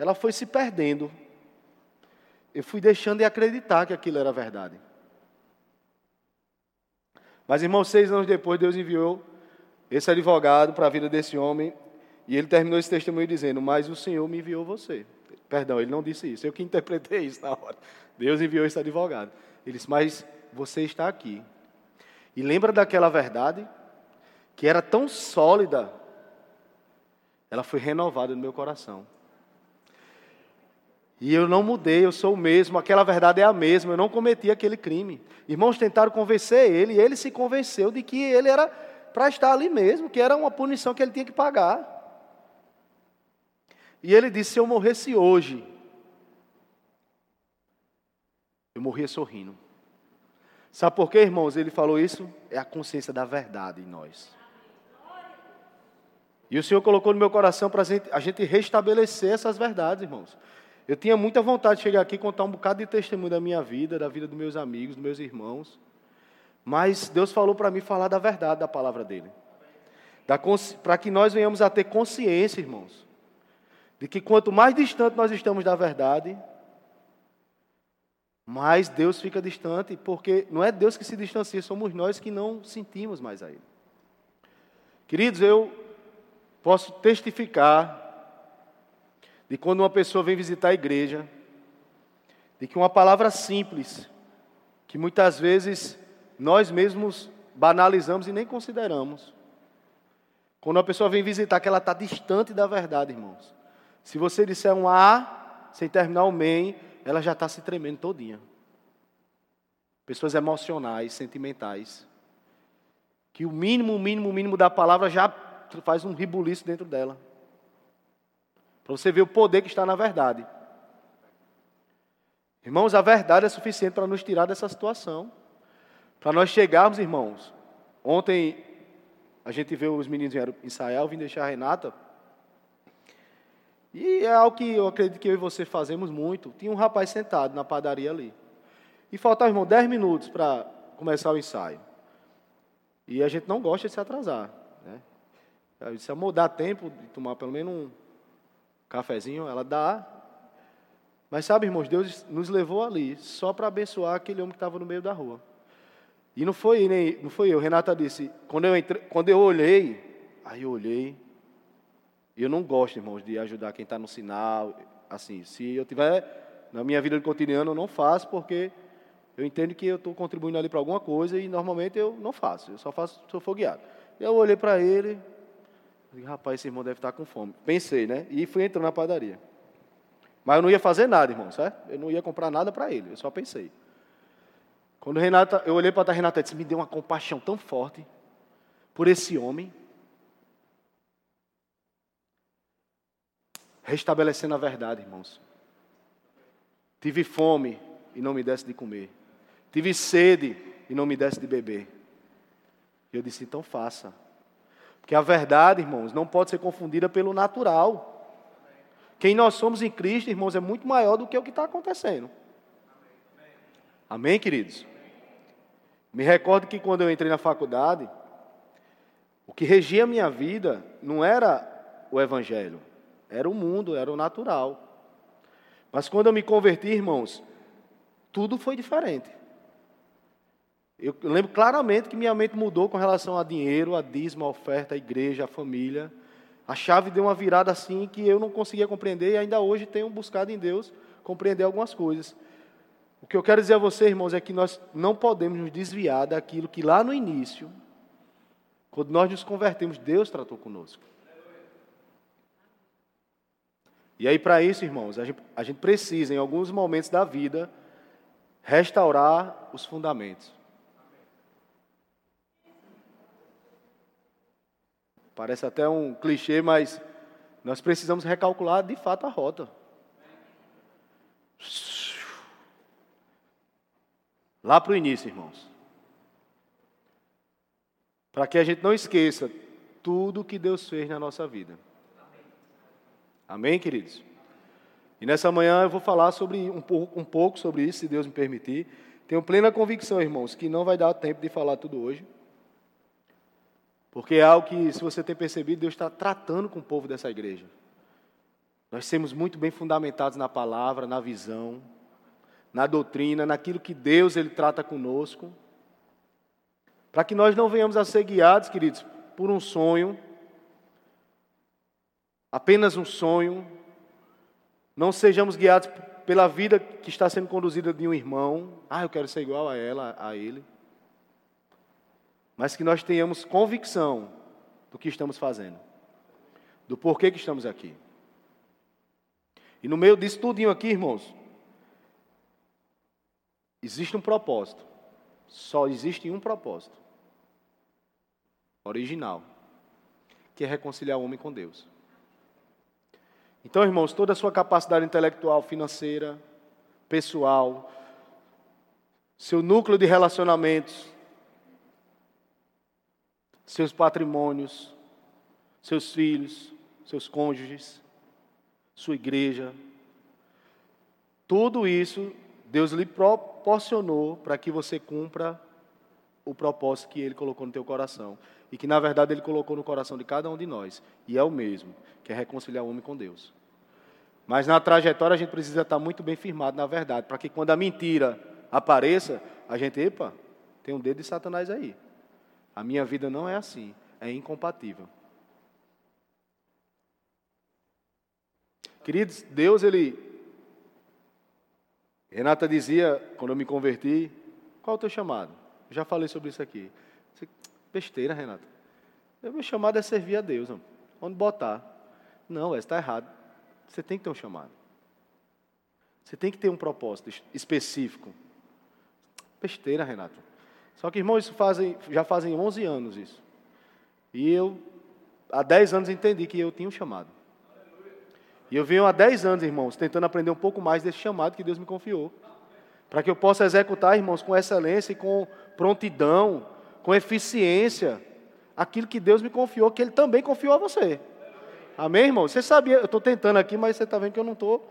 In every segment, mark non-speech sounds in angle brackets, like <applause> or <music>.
ela foi se perdendo. Eu fui deixando de acreditar que aquilo era verdade. Mas, irmão, seis anos depois, Deus enviou esse advogado para a vida desse homem e ele terminou esse testemunho dizendo: Mas o Senhor me enviou você. Perdão, ele não disse isso, eu que interpretei isso na hora. Deus enviou esse advogado. Ele disse: Mas você está aqui. E lembra daquela verdade que era tão sólida, ela foi renovada no meu coração. E eu não mudei, eu sou o mesmo, aquela verdade é a mesma, eu não cometi aquele crime. Irmãos tentaram convencer ele, e ele se convenceu de que ele era para estar ali mesmo, que era uma punição que ele tinha que pagar. E ele disse: Se eu morresse hoje, eu morria sorrindo. Sabe por quê, irmãos? Ele falou isso? É a consciência da verdade em nós. E o Senhor colocou no meu coração para a gente restabelecer essas verdades, irmãos. Eu tinha muita vontade de chegar aqui e contar um bocado de testemunho da minha vida, da vida dos meus amigos, dos meus irmãos. Mas Deus falou para mim falar da verdade da palavra dele. Para que nós venhamos a ter consciência, irmãos, de que quanto mais distante nós estamos da verdade, mais Deus fica distante, porque não é Deus que se distancia, somos nós que não sentimos mais a Ele. Queridos, eu posso testificar de quando uma pessoa vem visitar a igreja, de que uma palavra simples, que muitas vezes nós mesmos banalizamos e nem consideramos, quando uma pessoa vem visitar, que ela está distante da verdade, irmãos. Se você disser um A, sem terminar o MEN, ela já está se tremendo todinha. Pessoas emocionais, sentimentais. Que o mínimo, o mínimo, o mínimo da palavra já faz um ribuliço dentro dela. Para você ver o poder que está na verdade. Irmãos, a verdade é suficiente para nos tirar dessa situação. Para nós chegarmos, irmãos. Ontem a gente viu os meninos vieram ensaiar, eu vim deixar a Renata. E é algo que eu acredito que eu e você fazemos muito. Tinha um rapaz sentado na padaria ali. E faltava, irmão, 10 minutos para começar o ensaio. E a gente não gosta de se atrasar. Né? Eu disse, amor, dá tempo de tomar pelo menos um cafezinho? Ela dá. Mas sabe, irmãos, Deus nos levou ali só para abençoar aquele homem que estava no meio da rua. E não foi, nem, não foi eu. Renata disse, quando eu, quando eu olhei, aí eu olhei, eu não gosto, irmãos, de ajudar quem está no sinal. Assim, se eu tiver na minha vida cotidiana, eu não faço, porque eu entendo que eu estou contribuindo ali para alguma coisa e normalmente eu não faço. Eu só faço se eu for guiado. Eu olhei para ele, e rapaz, esse irmão deve estar tá com fome. Pensei, né? E fui entrando na padaria. Mas eu não ia fazer nada, irmão, certo? Eu não ia comprar nada para ele, eu só pensei. Quando Renata, eu olhei para a Renata e disse, me deu uma compaixão tão forte por esse homem. restabelecendo a verdade, irmãos. Tive fome e não me desse de comer. Tive sede e não me desse de beber. E eu disse: então faça. Porque a verdade, irmãos, não pode ser confundida pelo natural. Quem nós somos em Cristo, irmãos, é muito maior do que o que está acontecendo. Amém, queridos? Me recordo que quando eu entrei na faculdade, o que regia a minha vida não era o Evangelho, era o mundo, era o natural. Mas quando eu me converti, irmãos, tudo foi diferente. Eu lembro claramente que minha mente mudou com relação a dinheiro, a dízimo, a oferta, a igreja, a família. A chave deu uma virada assim que eu não conseguia compreender e ainda hoje tenho buscado em Deus compreender algumas coisas. O que eu quero dizer a você, irmãos, é que nós não podemos nos desviar daquilo que lá no início, quando nós nos convertemos, Deus tratou conosco. E aí, para isso, irmãos, a gente, a gente precisa, em alguns momentos da vida, restaurar os fundamentos. Parece até um clichê, mas nós precisamos recalcular de fato a rota. Lá para o início, irmãos. Para que a gente não esqueça tudo que Deus fez na nossa vida. Amém, queridos? E nessa manhã eu vou falar sobre um, pouco, um pouco sobre isso, se Deus me permitir. Tenho plena convicção, irmãos, que não vai dar tempo de falar tudo hoje. Porque é algo que, se você tem percebido, Deus está tratando com o povo dessa igreja. Nós temos muito bem fundamentados na palavra, na visão, na doutrina, naquilo que Deus ele trata conosco, para que nós não venhamos a ser guiados, queridos, por um sonho, apenas um sonho, não sejamos guiados pela vida que está sendo conduzida de um irmão, ah, eu quero ser igual a ela, a ele, mas que nós tenhamos convicção do que estamos fazendo, do porquê que estamos aqui. E no meio disso tudinho aqui, irmãos, existe um propósito. Só existe um propósito. Original. Que é reconciliar o homem com Deus. Então, irmãos, toda a sua capacidade intelectual, financeira, pessoal, seu núcleo de relacionamentos, seus patrimônios, seus filhos, seus cônjuges, sua igreja. Tudo isso Deus lhe proporcionou para que você cumpra o propósito que Ele colocou no teu coração. E que, na verdade, Ele colocou no coração de cada um de nós. E é o mesmo, que é reconciliar o homem com Deus. Mas na trajetória a gente precisa estar muito bem firmado na verdade, para que quando a mentira apareça, a gente, epa, tem um dedo de Satanás aí. A minha vida não é assim, é incompatível. Queridos, Deus, Ele. Renata dizia, quando eu me converti, qual é o teu chamado? Eu já falei sobre isso aqui. Besteira, Renata. O meu chamado é servir a Deus. Não. Onde botar? Não, está errado. Você tem que ter um chamado. Você tem que ter um propósito específico. Besteira, Renata. Só que, irmãos, isso fazem, já fazem 11 anos isso. E eu, há 10 anos, entendi que eu tinha um chamado. E eu venho há 10 anos, irmãos, tentando aprender um pouco mais desse chamado que Deus me confiou. Para que eu possa executar, irmãos, com excelência e com prontidão, com eficiência, aquilo que Deus me confiou, que Ele também confiou a você. Amém, irmão? Você sabia, eu estou tentando aqui, mas você está vendo que eu não estou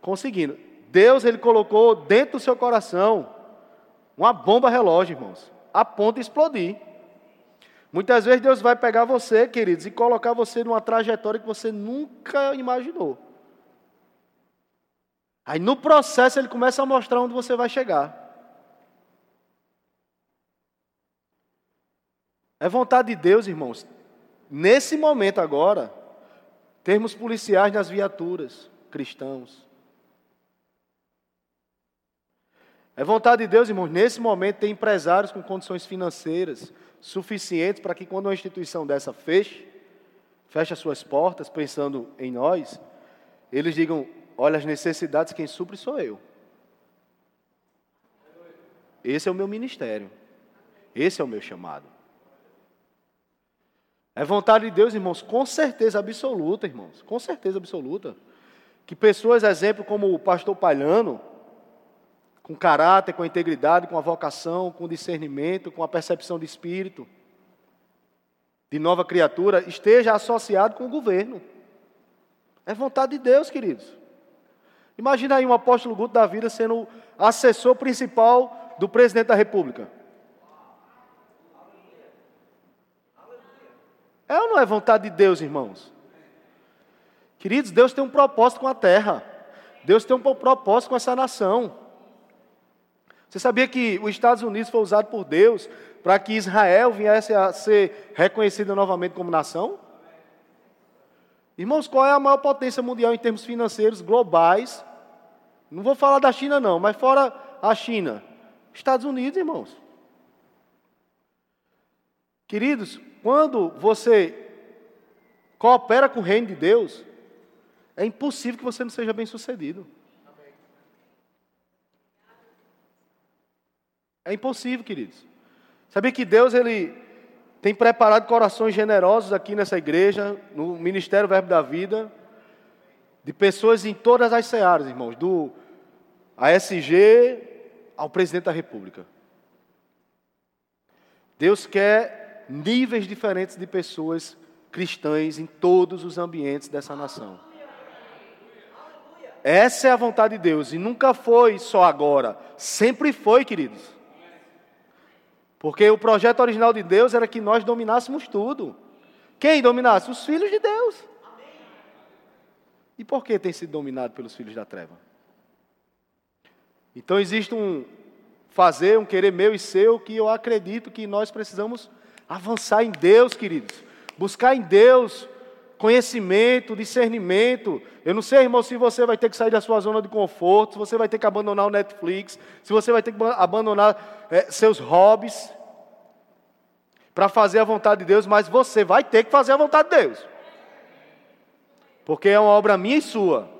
conseguindo. Deus, Ele colocou dentro do seu coração uma bomba relógio, irmãos, a ponto de explodir. Muitas vezes Deus vai pegar você, queridos, e colocar você numa trajetória que você nunca imaginou. Aí no processo ele começa a mostrar onde você vai chegar. É vontade de Deus, irmãos, nesse momento agora, termos policiais nas viaturas, cristãos. É vontade de Deus, irmãos, nesse momento ter empresários com condições financeiras, suficientes para que quando uma instituição dessa feche, feche as suas portas pensando em nós, eles digam: olha, as necessidades, quem supre sou eu. Esse é o meu ministério. Esse é o meu chamado. É vontade de Deus, irmãos, com certeza absoluta, irmãos, com certeza absoluta, que pessoas, exemplo como o pastor Palhano, com caráter, com integridade, com a vocação, com discernimento, com a percepção de espírito, de nova criatura, esteja associado com o governo. É vontade de Deus, queridos. Imagina aí um apóstolo Guto da vida sendo assessor principal do presidente da República. É ou não é vontade de Deus, irmãos? Queridos, Deus tem um propósito com a terra. Deus tem um propósito com essa nação. Você sabia que os Estados Unidos foi usado por Deus para que Israel viesse a ser reconhecido novamente como nação? Irmãos, qual é a maior potência mundial em termos financeiros globais? Não vou falar da China, não, mas fora a China. Estados Unidos, irmãos. Queridos, quando você coopera com o reino de Deus, é impossível que você não seja bem sucedido. É impossível, queridos. Sabia que Deus ele tem preparado corações generosos aqui nessa igreja, no Ministério Verbo da Vida, de pessoas em todas as searas, irmãos, do ASG ao presidente da República. Deus quer níveis diferentes de pessoas cristãs em todos os ambientes dessa nação. Essa é a vontade de Deus e nunca foi só agora, sempre foi, queridos. Porque o projeto original de Deus era que nós dominássemos tudo. Quem dominasse? Os filhos de Deus. E por que tem sido dominado pelos filhos da treva? Então existe um fazer, um querer meu e seu, que eu acredito que nós precisamos avançar em Deus, queridos. Buscar em Deus conhecimento, discernimento. Eu não sei, irmão, se você vai ter que sair da sua zona de conforto, se você vai ter que abandonar o Netflix, se você vai ter que abandonar é, seus hobbies para fazer a vontade de Deus, mas você vai ter que fazer a vontade de Deus. Porque é uma obra minha e sua.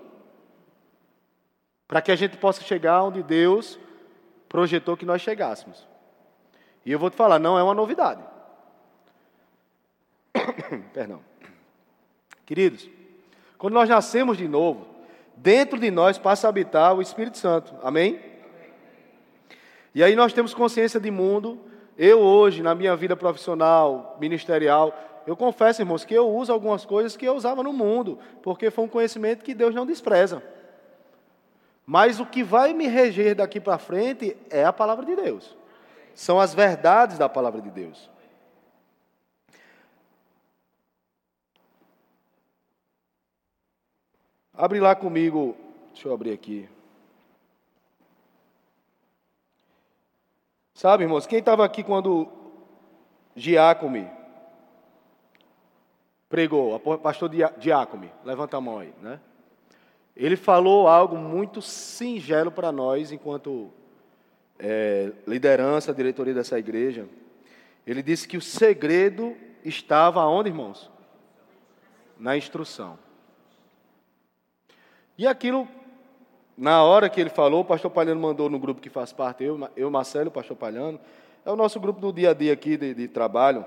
Para que a gente possa chegar onde Deus projetou que nós chegássemos. E eu vou te falar, não é uma novidade. <coughs> Perdão. Queridos, quando nós nascemos de novo, dentro de nós passa a habitar o Espírito Santo. Amém? E aí nós temos consciência de mundo. Eu hoje, na minha vida profissional, ministerial, eu confesso, irmãos, que eu uso algumas coisas que eu usava no mundo, porque foi um conhecimento que Deus não despreza. Mas o que vai me reger daqui para frente é a palavra de Deus. São as verdades da palavra de Deus. Abre lá comigo, deixa eu abrir aqui. Sabe, irmãos, quem estava aqui quando Giacome pregou, pastor Giacome, levanta a mão aí, né? Ele falou algo muito singelo para nós, enquanto é, liderança, diretoria dessa igreja. Ele disse que o segredo estava onde, irmãos? Na instrução. E aquilo, na hora que ele falou, o pastor Palhano mandou no grupo que faz parte, eu, eu Marcelo, o pastor Palhano, é o nosso grupo do dia a dia aqui de, de trabalho.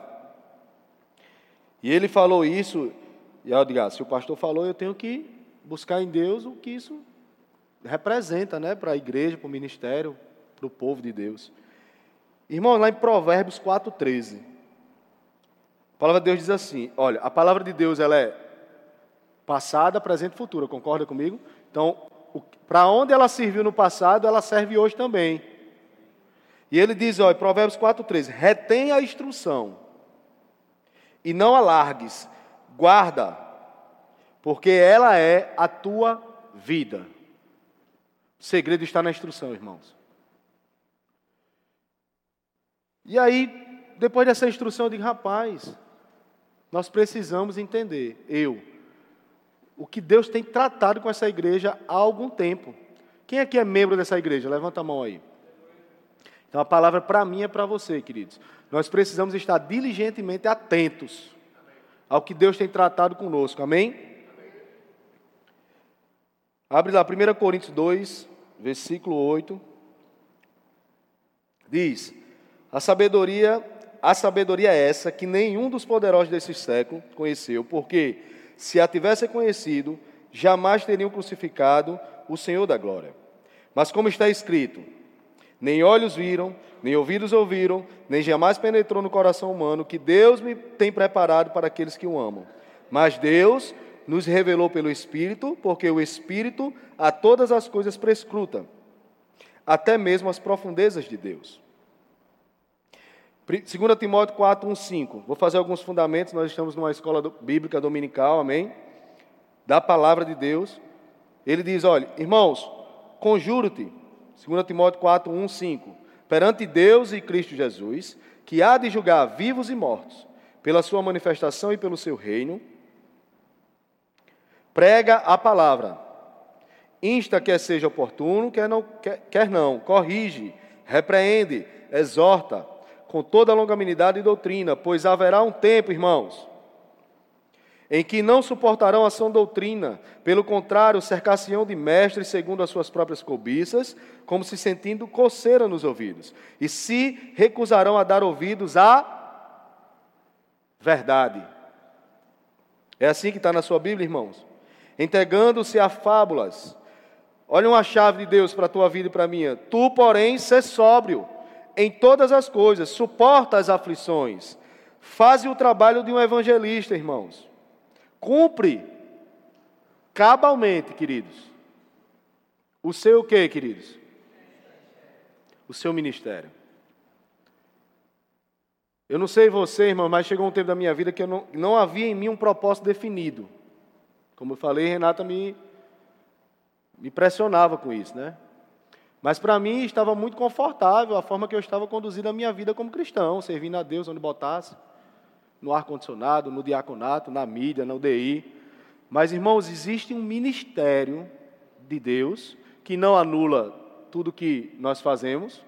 E ele falou isso, e eu digo, ah, se o pastor falou, eu tenho que buscar em Deus o que isso representa, né, para a igreja, para o ministério, para o povo de Deus. Irmão, lá em Provérbios 4,13, a palavra de Deus diz assim: olha, a palavra de Deus ela é Passada, presente e futura, concorda comigo? Então, para onde ela serviu no passado, ela serve hoje também. E ele diz, olha, Provérbios 4,13: retém a instrução e não alargues, guarda, porque ela é a tua vida. O segredo está na instrução, irmãos. E aí, depois dessa instrução, eu digo, rapaz, nós precisamos entender, eu, o que Deus tem tratado com essa igreja há algum tempo. Quem aqui é membro dessa igreja? Levanta a mão aí. Então a palavra para mim é para você, queridos. Nós precisamos estar diligentemente atentos ao que Deus tem tratado conosco. Amém? Abre lá, 1 Coríntios 2, versículo 8. Diz: A sabedoria, a sabedoria é essa que nenhum dos poderosos desse século conheceu, porque se a tivessem conhecido, jamais teriam crucificado o Senhor da glória. Mas como está escrito, nem olhos viram, nem ouvidos ouviram, nem jamais penetrou no coração humano que Deus me tem preparado para aqueles que o amam. Mas Deus nos revelou pelo Espírito, porque o Espírito a todas as coisas prescruta, até mesmo as profundezas de Deus. 2 Timóteo 4, 1, 5. Vou fazer alguns fundamentos. Nós estamos numa escola bíblica dominical, amém? Da palavra de Deus. Ele diz: olha, irmãos, conjuro-te, 2 Timóteo 4, 1, 5. Perante Deus e Cristo Jesus, que há de julgar vivos e mortos, pela sua manifestação e pelo seu reino, prega a palavra, insta quer seja oportuno, quer não, quer, quer não corrige, repreende, exorta com toda a longanimidade e doutrina, pois haverá um tempo, irmãos, em que não suportarão a sã doutrina, pelo contrário, cercar-se-ão de mestres segundo as suas próprias cobiças, como se sentindo coceira nos ouvidos, e se recusarão a dar ouvidos à verdade. É assim que está na sua Bíblia, irmãos? Entregando-se a fábulas. Olha uma chave de Deus para a tua vida e para a minha. Tu, porém, ser sóbrio em todas as coisas, suporta as aflições, faz o trabalho de um evangelista, irmãos. Cumpre cabalmente, queridos. O seu o quê, queridos? O seu ministério. Eu não sei você, irmão, mas chegou um tempo da minha vida que eu não, não havia em mim um propósito definido. Como eu falei, Renata me, me pressionava com isso, né? Mas para mim estava muito confortável a forma que eu estava conduzindo a minha vida como cristão, servindo a Deus onde botasse, no ar-condicionado, no diaconato, na mídia, na UDI. Mas, irmãos, existe um ministério de Deus que não anula tudo que nós fazemos,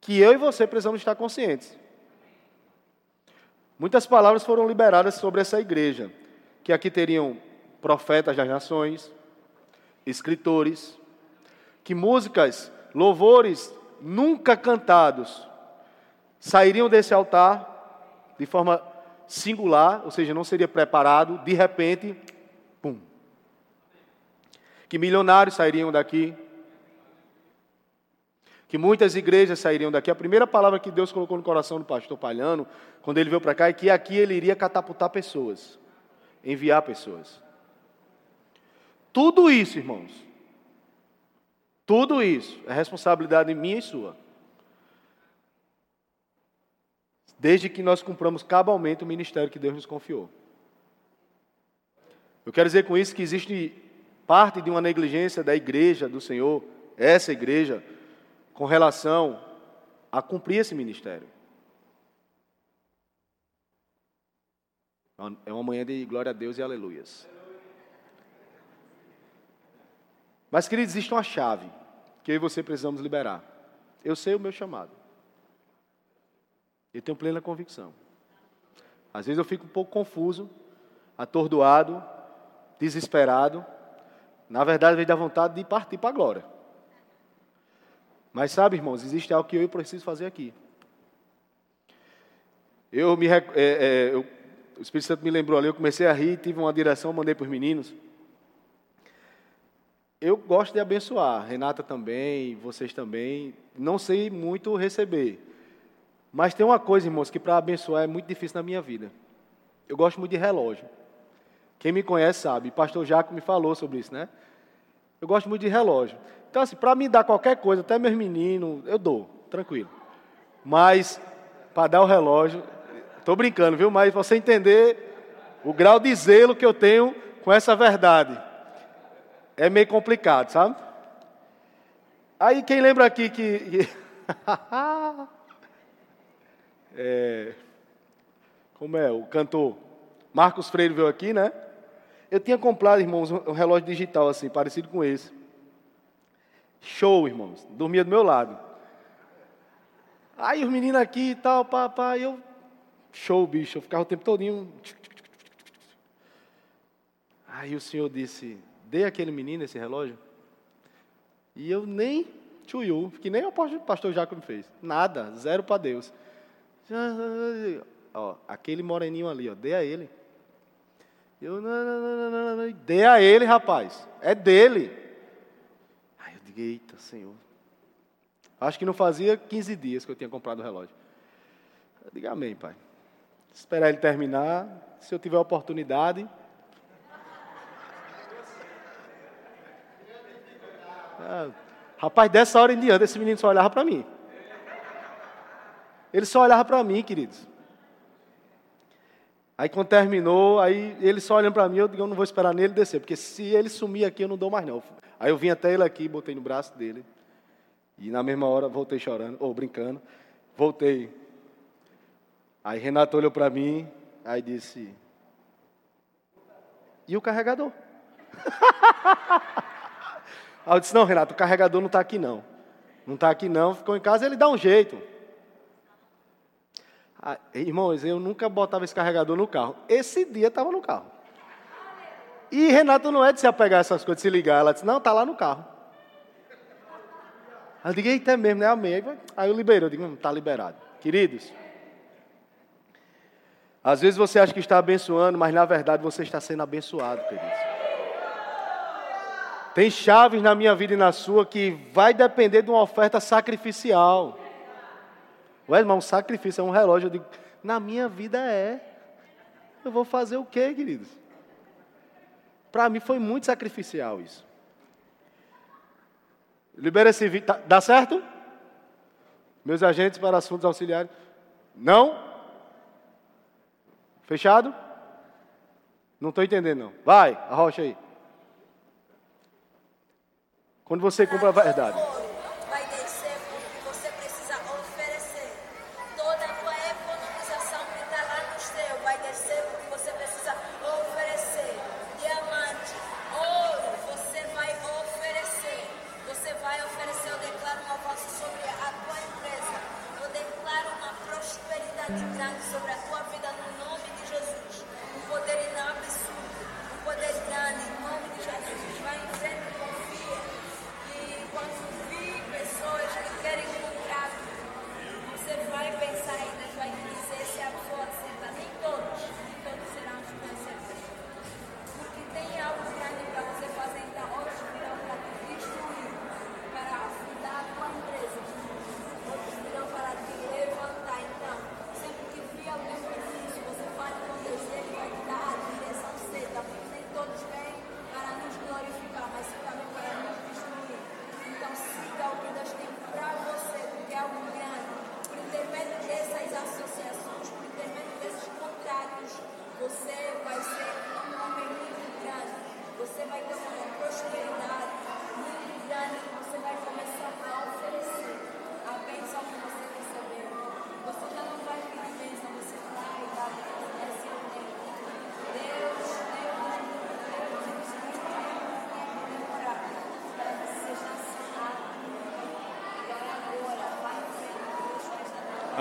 que eu e você precisamos estar conscientes. Muitas palavras foram liberadas sobre essa igreja, que aqui teriam profetas das nações, escritores, que músicas, louvores nunca cantados sairiam desse altar de forma singular, ou seja, não seria preparado, de repente, pum. Que milionários sairiam daqui, que muitas igrejas sairiam daqui. A primeira palavra que Deus colocou no coração do pastor Palhano, quando ele veio para cá, é que aqui ele iria catapultar pessoas, enviar pessoas. Tudo isso, irmãos, tudo isso é responsabilidade minha e sua. Desde que nós cumpramos cabalmente o ministério que Deus nos confiou. Eu quero dizer com isso que existe parte de uma negligência da igreja do Senhor, essa igreja, com relação a cumprir esse ministério. É uma manhã de glória a Deus e aleluias. Mas, queridos, existe uma chave que eu e você precisamos liberar. Eu sei o meu chamado. Eu tenho plena convicção. Às vezes eu fico um pouco confuso, atordoado, desesperado. Na verdade, vem da vontade de partir para a glória. Mas sabe, irmãos, existe algo que eu preciso fazer aqui. Eu me, é, é, eu, o Espírito Santo me lembrou ali, eu comecei a rir, tive uma direção, mandei para os meninos. Eu gosto de abençoar, Renata também, vocês também. Não sei muito receber. Mas tem uma coisa, irmãos, que para abençoar é muito difícil na minha vida. Eu gosto muito de relógio. Quem me conhece sabe, pastor Jaco me falou sobre isso, né? Eu gosto muito de relógio. Então, assim, para me dar qualquer coisa, até meus meninos, eu dou, tranquilo. Mas, para dar o relógio, estou brincando, viu? Mas você entender o grau de zelo que eu tenho com essa verdade, é meio complicado, sabe? Aí, quem lembra aqui que. <laughs> é, como é? O cantor Marcos Freire veio aqui, né? Eu tinha comprado, irmãos, um relógio digital assim, parecido com esse. Show, irmãos. Dormia do meu lado. Aí os meninos aqui e tal, papai, eu. Show, bicho. Eu ficava o tempo todinho. Aí o senhor disse: dê aquele menino esse relógio. E eu nem tchuiu, que nem o pastor Jacob fez. Nada, zero para Deus. Ó, aquele moreninho ali, ó, dê a ele. Eu, não, não, não, não, a ele, rapaz. É dele digo, eita, Senhor. Acho que não fazia 15 dias que eu tinha comprado o relógio. Eu digo, amém, pai. Esperar ele terminar. Se eu tiver oportunidade. Ah, rapaz, dessa hora em diante, esse menino só olhava para mim. Ele só olhava para mim, queridos. Aí quando terminou, aí ele só olhando para mim, eu digo, eu não vou esperar nele descer, porque se ele sumir aqui, eu não dou mais não. Aí eu vim até ele aqui, botei no braço dele. E na mesma hora voltei chorando, ou brincando. Voltei. Aí Renato olhou para mim, aí disse: E o carregador? <laughs> aí eu disse: Não, Renato, o carregador não está aqui não. Não está aqui não, ficou em casa, ele dá um jeito. Ah, irmãos, eu nunca botava esse carregador no carro. Esse dia estava no carro. E Renato não é de se apegar a essas coisas, de se ligar. Ela disse, não, está lá no carro. Eu digo, eita, é mesmo, né? Amém. Aí eu liberei, eu digo, está hum, liberado. Queridos, às vezes você acha que está abençoando, mas na verdade você está sendo abençoado, queridos. Tem chaves na minha vida e na sua que vai depender de uma oferta sacrificial. Ué, irmão, um sacrifício é um relógio. Eu digo, na minha vida é. Eu vou fazer o quê, queridos? Para mim foi muito sacrificial isso. Libera esse vídeo. Tá, dá certo? Meus agentes para assuntos auxiliares. Não? Fechado? Não estou entendendo, não. Vai, arrocha aí. Quando você compra a verdade.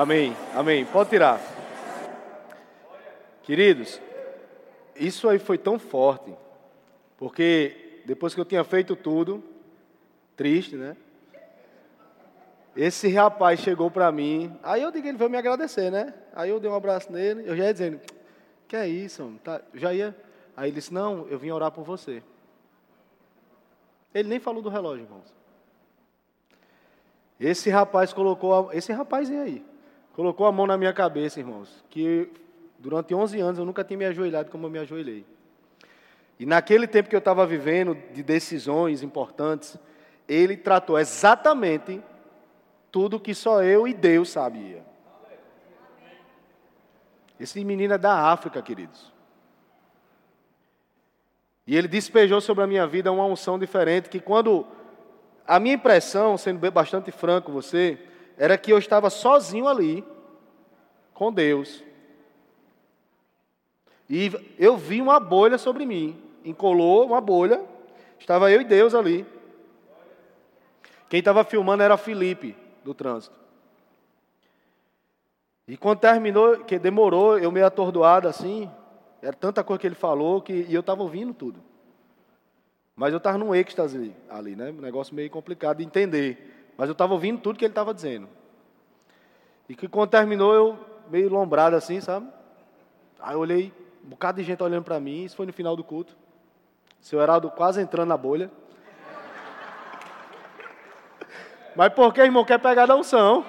Amém, amém. Pode tirar. Queridos, isso aí foi tão forte, porque depois que eu tinha feito tudo, triste, né? Esse rapaz chegou para mim, aí eu digo, ele veio me agradecer, né? Aí eu dei um abraço nele, eu já ia dizendo, que é isso, tá, já ia. Aí ele disse, não, eu vim orar por você. Ele nem falou do relógio, irmãos. Esse rapaz colocou, esse rapazinho aí, colocou a mão na minha cabeça, irmãos, que durante 11 anos eu nunca tinha me ajoelhado como eu me ajoelhei. E naquele tempo que eu estava vivendo de decisões importantes, ele tratou exatamente tudo que só eu e Deus sabia. Esse menino é da África, queridos. E ele despejou sobre a minha vida uma unção diferente que quando a minha impressão, sendo bastante franco você, era que eu estava sozinho ali com Deus. E eu vi uma bolha sobre mim, encolou uma bolha, estava eu e Deus ali. Quem estava filmando era Felipe, do trânsito. E quando terminou, que demorou, eu meio atordoado assim, era tanta coisa que ele falou que e eu estava ouvindo tudo. Mas eu estava num êxtase ali, né? Um negócio meio complicado de entender. Mas eu estava ouvindo tudo que ele estava dizendo. E que quando terminou, eu meio lombrado assim, sabe? Aí eu olhei, um bocado de gente olhando para mim, isso foi no final do culto. Seu Heraldo quase entrando na bolha. <laughs> Mas por que, irmão, quer pegar da unção?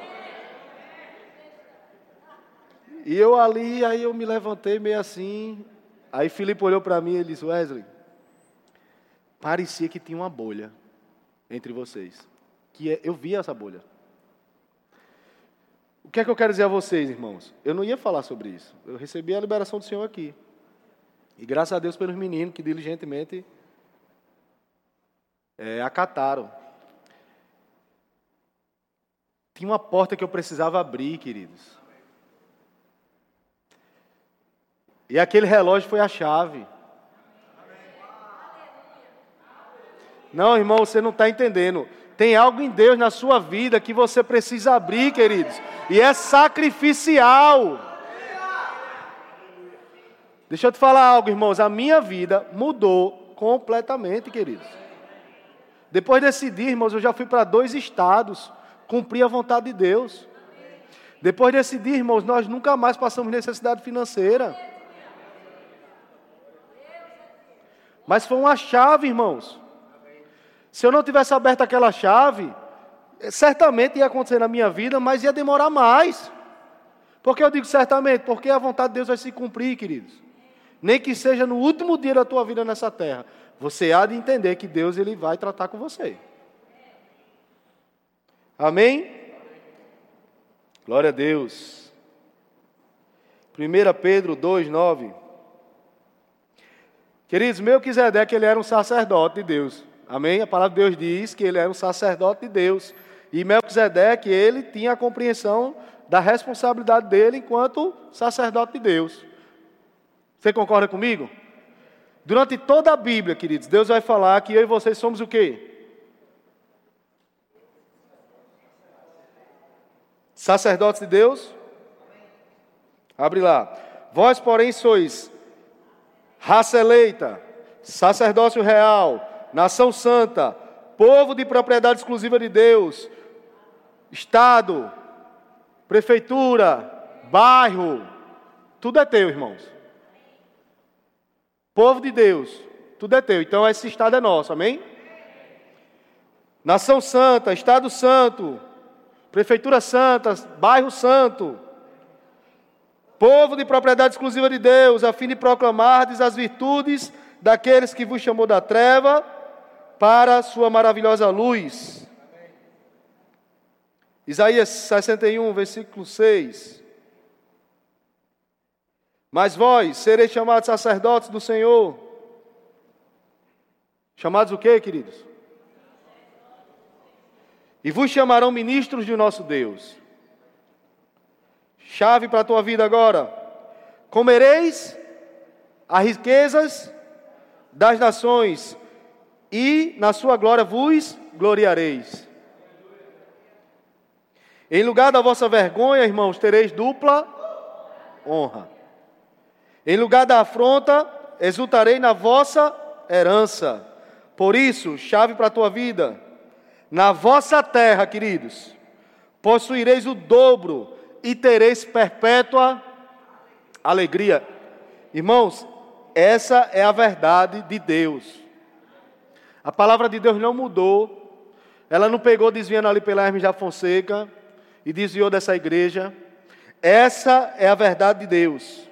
E eu ali, aí eu me levantei meio assim. Aí Filipe olhou para mim e disse: Wesley, parecia que tinha uma bolha entre vocês. Que é, eu via essa bolha. O que é que eu quero dizer a vocês, irmãos? Eu não ia falar sobre isso. Eu recebi a liberação do Senhor aqui. E graças a Deus pelos meninos que diligentemente é, acataram. Tinha uma porta que eu precisava abrir, queridos. E aquele relógio foi a chave. Não, irmão, você não está entendendo. Tem algo em Deus na sua vida que você precisa abrir, queridos. E é sacrificial. Deixa eu te falar algo, irmãos. A minha vida mudou completamente, queridos. Depois desse dia, irmãos, eu já fui para dois estados, cumpri a vontade de Deus. Depois desse dia, irmãos, nós nunca mais passamos necessidade financeira. Mas foi uma chave, irmãos. Se eu não tivesse aberto aquela chave, certamente ia acontecer na minha vida, mas ia demorar mais. Por que eu digo certamente? Porque a vontade de Deus vai se cumprir, queridos. Nem que seja no último dia da tua vida nessa terra. Você há de entender que Deus ele vai tratar com você. Amém? Glória a Deus. 1 Pedro 2, 9. Queridos, Melquisedeque, ele era um sacerdote de Deus. Amém? A palavra de Deus diz que ele era um sacerdote de Deus. E Melquisedeque, ele tinha a compreensão da responsabilidade dele enquanto sacerdote de Deus. Você concorda comigo? Durante toda a Bíblia, queridos, Deus vai falar que eu e vocês somos o quê? Sacerdotes de Deus? Abre lá. Vós, porém, sois raça eleita, sacerdócio real, nação santa, povo de propriedade exclusiva de Deus, Estado, prefeitura, bairro, tudo é teu, irmãos. Povo de Deus, tudo é teu. Então esse estado é nosso, amém? Nação santa, estado santo, prefeitura santa, bairro santo. Povo de propriedade exclusiva de Deus, a fim de proclamardes as virtudes daqueles que vos chamou da treva para a sua maravilhosa luz. Isaías 61, versículo 6. Mas vós sereis chamados sacerdotes do Senhor. Chamados o quê, queridos? E vos chamarão ministros de nosso Deus. Chave para a tua vida agora. Comereis as riquezas das nações, e na sua glória vos gloriareis. Em lugar da vossa vergonha, irmãos, tereis dupla honra. Em lugar da afronta, exultarei na vossa herança. Por isso, chave para a tua vida, na vossa terra, queridos, possuireis o dobro e tereis perpétua alegria. Irmãos, essa é a verdade de Deus. A palavra de Deus não mudou. Ela não pegou desviando ali pela Hermes da Fonseca e desviou dessa igreja. Essa é a verdade de Deus.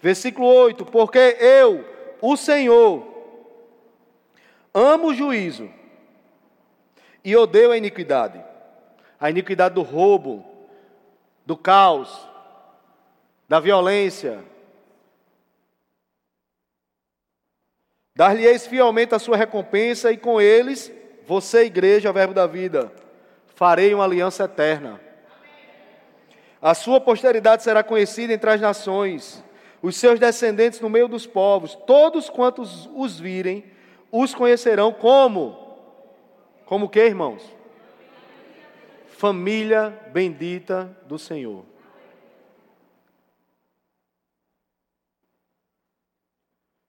Versículo 8: Porque eu, o Senhor, amo o juízo e odeio a iniquidade, a iniquidade do roubo, do caos, da violência. Dar-lhe-eis fielmente a sua recompensa, e com eles, você, igreja, verbo da vida, farei uma aliança eterna. A sua posteridade será conhecida entre as nações os seus descendentes no meio dos povos, todos quantos os virem, os conhecerão como? Como que, irmãos? Família bendita do Senhor.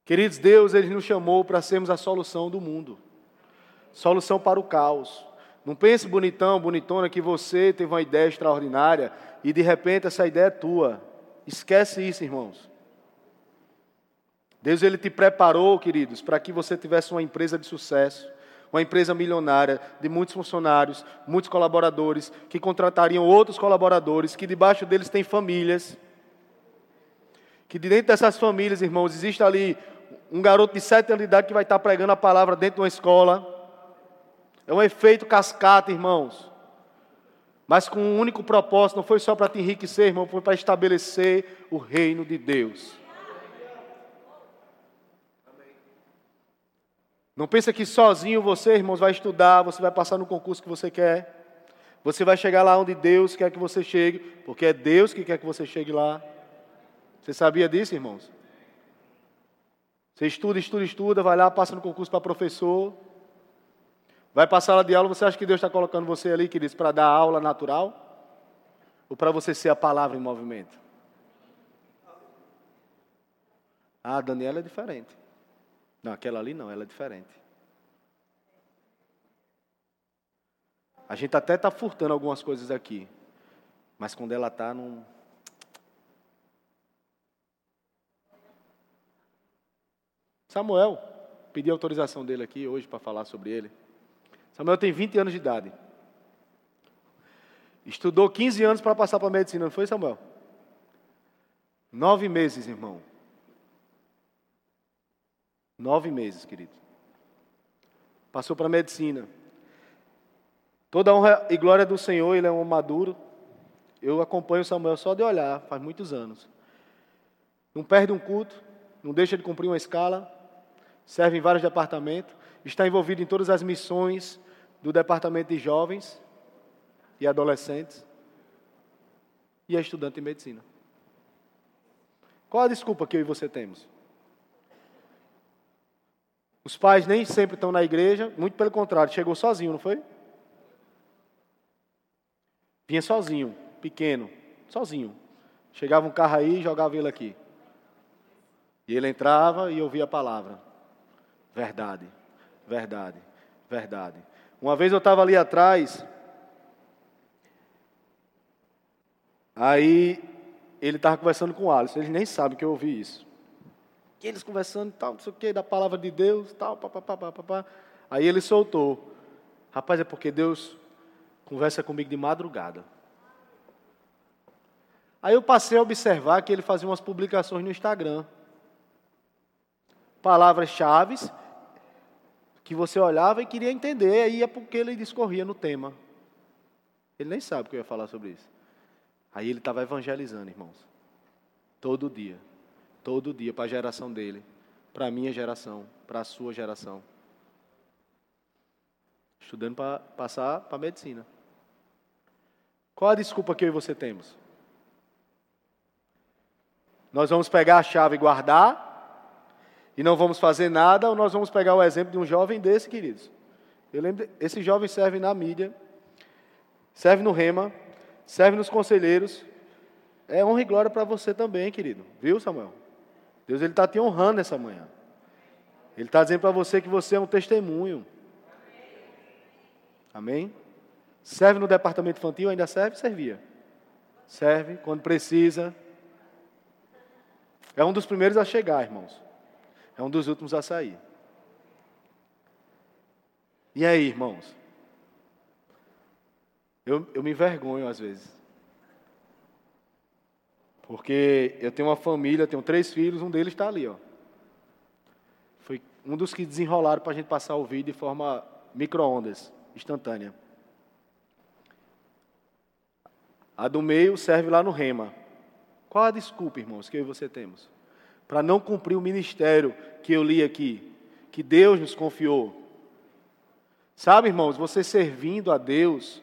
Queridos, Deus, Ele nos chamou para sermos a solução do mundo. Solução para o caos. Não pense bonitão, bonitona, que você teve uma ideia extraordinária e de repente essa ideia é tua. Esquece isso, irmãos. Deus ele te preparou, queridos, para que você tivesse uma empresa de sucesso, uma empresa milionária, de muitos funcionários, muitos colaboradores, que contratariam outros colaboradores, que debaixo deles tem famílias. Que dentro dessas famílias, irmãos, existe ali um garoto de sete anos de idade que vai estar pregando a palavra dentro de uma escola. É um efeito cascata, irmãos. Mas com um único propósito, não foi só para te enriquecer, irmão, foi para estabelecer o reino de Deus. Não pensa que sozinho você, irmãos, vai estudar, você vai passar no concurso que você quer. Você vai chegar lá onde Deus quer que você chegue, porque é Deus que quer que você chegue lá. Você sabia disso, irmãos? Você estuda, estuda, estuda, vai lá, passa no concurso para professor. Vai passar sala de aula, você acha que Deus está colocando você ali, queridos, para dar aula natural? Ou para você ser a palavra em movimento? Ah, Daniela é diferente. Não, aquela ali não, ela é diferente. A gente até está furtando algumas coisas aqui, mas quando ela está, não. Samuel, pedi autorização dele aqui hoje para falar sobre ele. Samuel tem 20 anos de idade. Estudou 15 anos para passar para medicina, não foi, Samuel? Nove meses, irmão. Nove meses, querido. Passou para medicina. Toda a honra e glória do Senhor, ele é um maduro. Eu acompanho Samuel só de olhar, faz muitos anos. Não perde um culto, não deixa de cumprir uma escala. Serve em vários departamentos, está envolvido em todas as missões do departamento de jovens e adolescentes e é estudante de medicina. Qual a desculpa que eu e você temos? Os pais nem sempre estão na igreja, muito pelo contrário, chegou sozinho, não foi? Vinha sozinho, pequeno, sozinho. Chegava um carro aí e jogava ele aqui. E ele entrava e ouvia a palavra. Verdade, verdade, verdade. Uma vez eu estava ali atrás, aí ele estava conversando com o Alisson, eles nem sabem que eu ouvi isso. E eles conversando e tal, não sei o que, da palavra de Deus, tal, papapá, papapá. Aí ele soltou. Rapaz, é porque Deus conversa comigo de madrugada. Aí eu passei a observar que ele fazia umas publicações no Instagram. Palavras-chave que você olhava e queria entender, aí é porque ele discorria no tema. Ele nem sabe que eu ia falar sobre isso. Aí ele estava evangelizando, irmãos. Todo dia. Todo dia para a geração dele, para a minha geração, para a sua geração. Estudando para passar para a medicina. Qual a desculpa que eu e você temos? Nós vamos pegar a chave e guardar, e não vamos fazer nada, ou nós vamos pegar o exemplo de um jovem desse, queridos. Eu lembro, esse jovem serve na mídia, serve no Rema, serve nos conselheiros. É honra e glória para você também, querido. Viu, Samuel? Deus ele está te honrando essa manhã. Ele está dizendo para você que você é um testemunho. Amém? Serve no departamento infantil, ainda serve? Servia. Serve quando precisa, é um dos primeiros a chegar, irmãos. É um dos últimos a sair. E aí, irmãos? Eu, eu me envergonho às vezes. Porque eu tenho uma família, tenho três filhos, um deles está ali, ó. Foi um dos que desenrolaram para a gente passar o vídeo de forma micro-ondas, instantânea. A do meio serve lá no rema. Qual a desculpa, irmãos, que eu e você temos? Para não cumprir o ministério que eu li aqui, que Deus nos confiou. Sabe, irmãos, você servindo a Deus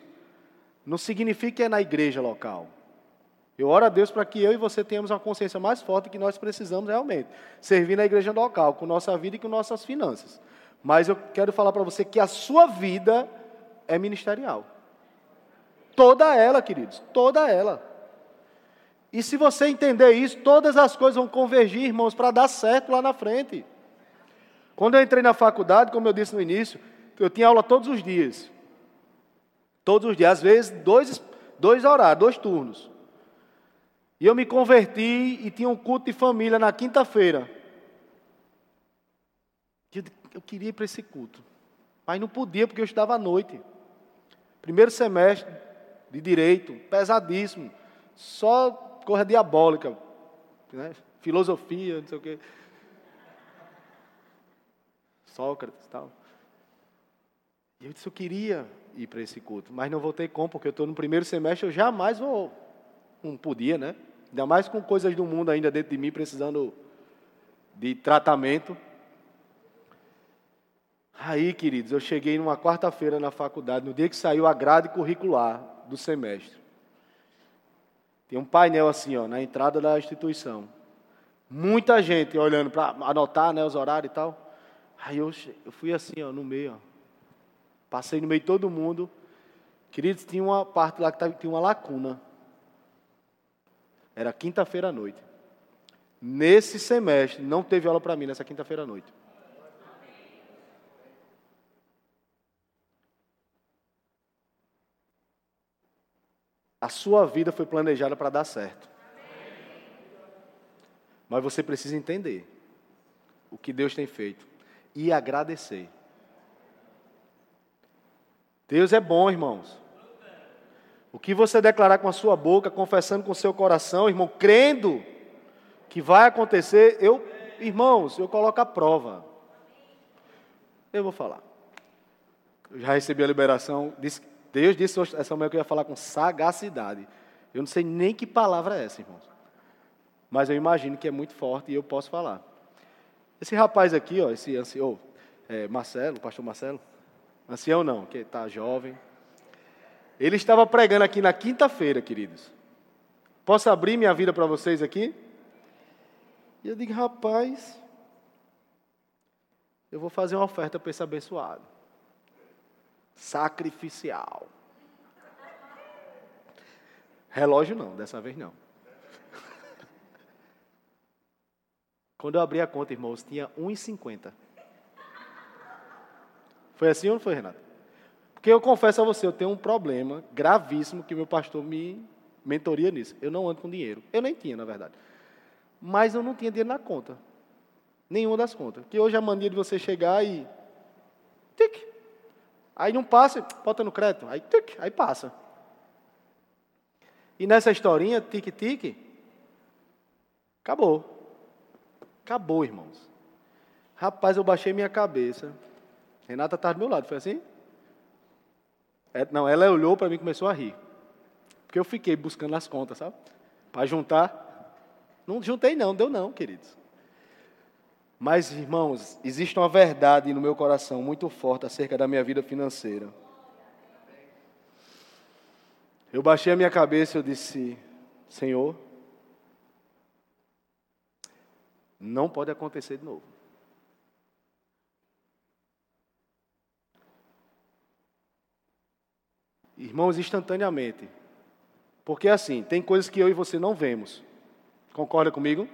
não significa que é na igreja local. Eu oro a Deus para que eu e você tenhamos uma consciência mais forte que nós precisamos realmente servir na igreja local, com nossa vida e com nossas finanças. Mas eu quero falar para você que a sua vida é ministerial. Toda ela, queridos, toda ela. E se você entender isso, todas as coisas vão convergir, irmãos, para dar certo lá na frente. Quando eu entrei na faculdade, como eu disse no início, eu tinha aula todos os dias. Todos os dias, às vezes, dois, dois horários, dois turnos. E eu me converti e tinha um culto de família na quinta-feira. Eu queria ir para esse culto. Mas não podia, porque eu estava à noite. Primeiro semestre de direito, pesadíssimo. Só coisa diabólica, né? filosofia, não sei o quê. Sócrates e tal. E eu disse, eu queria ir para esse culto, mas não vou ter como, porque eu estou no primeiro semestre, eu jamais vou. Não podia, né? Ainda mais com coisas do mundo ainda dentro de mim, precisando de tratamento. Aí, queridos, eu cheguei numa quarta-feira na faculdade, no dia que saiu a grade curricular do semestre. Tem um painel assim, ó, na entrada da instituição. Muita gente olhando para anotar né, os horários e tal. Aí eu, eu fui assim, ó, no meio. Ó. Passei no meio de todo mundo. Queridos, tinha uma parte lá que tava, tinha uma lacuna. Era quinta-feira à noite. Nesse semestre, não teve aula para mim nessa quinta-feira à noite. A sua vida foi planejada para dar certo. Mas você precisa entender o que Deus tem feito e agradecer. Deus é bom, irmãos. O que você declarar com a sua boca, confessando com o seu coração, irmão, crendo que vai acontecer, eu, irmãos, eu coloco a prova. Eu vou falar. Eu já recebi a liberação, disse, Deus disse essa manhã que eu ia falar com sagacidade. Eu não sei nem que palavra é essa, irmãos. Mas eu imagino que é muito forte e eu posso falar. Esse rapaz aqui, ó, esse ancião, é, Marcelo, pastor Marcelo, ancião não, que está jovem. Ele estava pregando aqui na quinta-feira, queridos. Posso abrir minha vida para vocês aqui? E eu digo, rapaz, eu vou fazer uma oferta para esse abençoado. Sacrificial. Relógio não, dessa vez não. Quando eu abri a conta, irmãos, tinha 1,50. Foi assim ou não foi, Renato? Porque eu confesso a você, eu tenho um problema gravíssimo que meu pastor me mentoria nisso. Eu não ando com dinheiro. Eu nem tinha, na verdade. Mas eu não tinha dinheiro na conta. Nenhuma das contas. Que hoje é a mania de você chegar e. Tic. Aí não passa, bota no crédito. Aí, tic, aí passa. E nessa historinha, tic-tic, acabou. Acabou, irmãos. Rapaz, eu baixei minha cabeça. Renata estava do meu lado, foi assim? É, não, ela olhou para mim e começou a rir. Porque eu fiquei buscando as contas, sabe? Para juntar. Não juntei, não, deu não, queridos. Mas, irmãos, existe uma verdade no meu coração muito forte acerca da minha vida financeira. Eu baixei a minha cabeça e eu disse: Senhor, não pode acontecer de novo. Irmãos, instantaneamente. Porque assim, tem coisas que eu e você não vemos. Concorda comigo?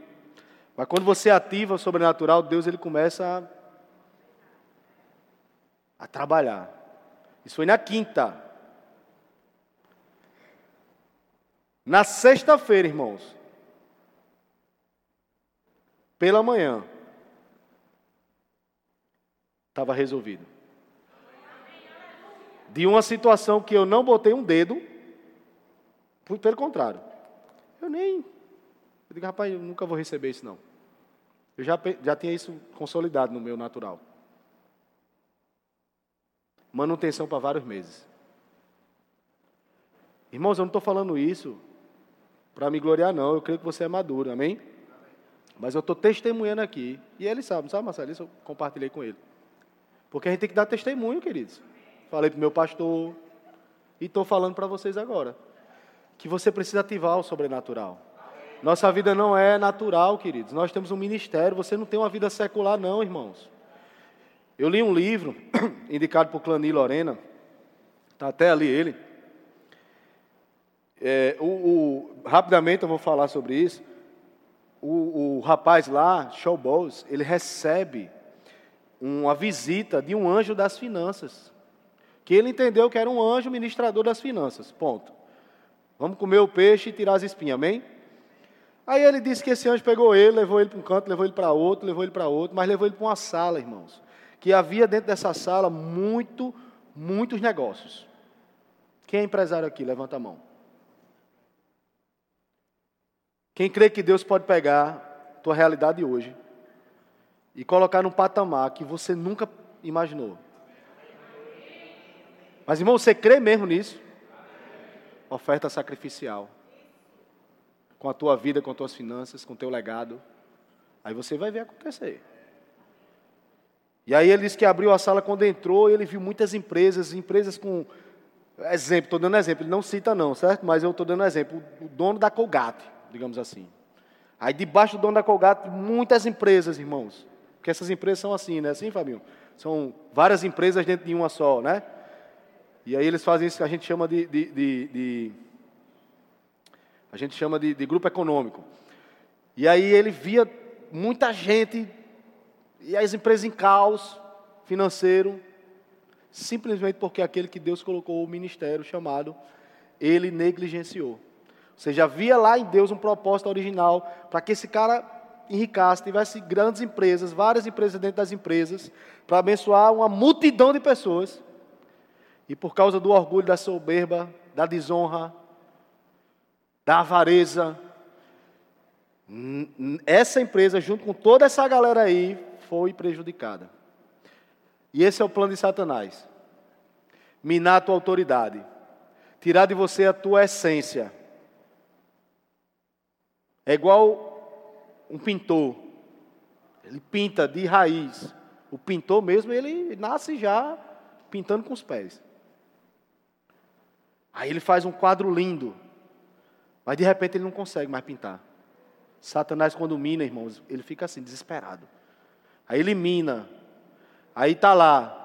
Mas quando você ativa o sobrenatural, Deus ele começa a, a trabalhar. Isso foi na quinta. Na sexta-feira, irmãos, pela manhã, estava resolvido. De uma situação que eu não botei um dedo, pelo contrário, eu nem. Eu digo, rapaz, eu nunca vou receber isso, não. Eu já, já tinha isso consolidado no meu natural. Manutenção para vários meses. Irmãos, eu não estou falando isso para me gloriar, não. Eu creio que você é maduro, amém? Mas eu estou testemunhando aqui. E ele sabe, não sabe, Marcelo? Isso eu compartilhei com ele. Porque a gente tem que dar testemunho, queridos. Falei para o meu pastor. E estou falando para vocês agora. Que você precisa ativar o sobrenatural. Nossa vida não é natural, queridos. Nós temos um ministério. Você não tem uma vida secular, não, irmãos. Eu li um livro <clears throat> indicado por Clani Lorena. Está até ali ele. É, o, o, rapidamente eu vou falar sobre isso o, o rapaz lá, Showballs, ele recebe uma visita de um anjo das finanças. Que ele entendeu que era um anjo ministrador das finanças. Ponto. Vamos comer o peixe e tirar as espinhas, amém? Aí ele disse que esse anjo pegou ele, levou ele para um canto, levou ele para outro, levou ele para outro, mas levou ele para uma sala, irmãos. Que havia dentro dessa sala muito, muitos negócios. Quem é empresário aqui? Levanta a mão. Quem crê que Deus pode pegar tua realidade hoje e colocar num patamar que você nunca imaginou. Mas, irmão, você crê mesmo nisso? Oferta sacrificial. Com a tua vida, com as tuas finanças, com o teu legado. Aí você vai ver acontecer. E aí ele disse que abriu a sala quando entrou, ele viu muitas empresas, empresas com. Exemplo, estou dando exemplo, ele não cita não, certo? Mas eu estou dando exemplo. O dono da Colgate digamos assim. Aí debaixo do dono da Colgate, muitas empresas, irmãos. Porque essas empresas são assim, né? Assim, Fabinho? São várias empresas dentro de uma só, né? E aí eles fazem isso que a gente chama de, de, de, de a gente chama de, de grupo econômico. E aí ele via muita gente e as empresas em caos financeiro, simplesmente porque aquele que Deus colocou o ministério chamado, ele negligenciou. Você já via lá em Deus um propósito original para que esse cara enricasse, tivesse grandes empresas, várias empresas dentro das empresas, para abençoar uma multidão de pessoas. E por causa do orgulho, da soberba, da desonra, da avareza, essa empresa, junto com toda essa galera aí, foi prejudicada. E esse é o plano de Satanás: minar a tua autoridade, tirar de você a tua essência é igual um pintor. Ele pinta de raiz. O pintor mesmo, ele nasce já pintando com os pés. Aí ele faz um quadro lindo. Mas de repente ele não consegue mais pintar. Satanás, quando mina, irmãos, ele fica assim, desesperado. Aí ele mina. Aí está lá.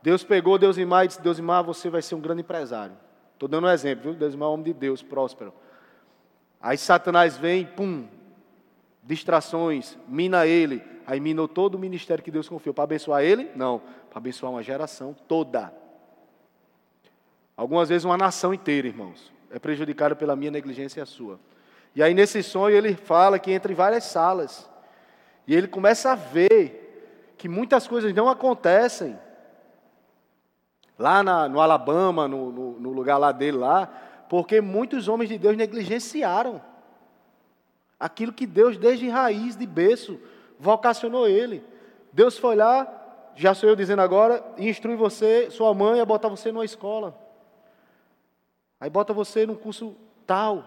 Deus pegou Deusimar e disse: Deusimar, você vai ser um grande empresário. Estou dando um exemplo, viu? Deusimar é um homem de Deus, próspero. Aí Satanás vem, pum, distrações, mina ele. Aí minou todo o ministério que Deus confiou. Para abençoar ele? Não. Para abençoar uma geração toda. Algumas vezes uma nação inteira, irmãos. É prejudicada pela minha negligência e a sua. E aí nesse sonho ele fala que entra em várias salas. E ele começa a ver que muitas coisas não acontecem. Lá na, no Alabama, no, no, no lugar lá dele lá, porque muitos homens de Deus negligenciaram aquilo que Deus, desde raiz, de berço, vocacionou ele. Deus foi lá, já sou eu dizendo agora, e instrui você, sua mãe, a botar você numa escola. Aí bota você num curso tal.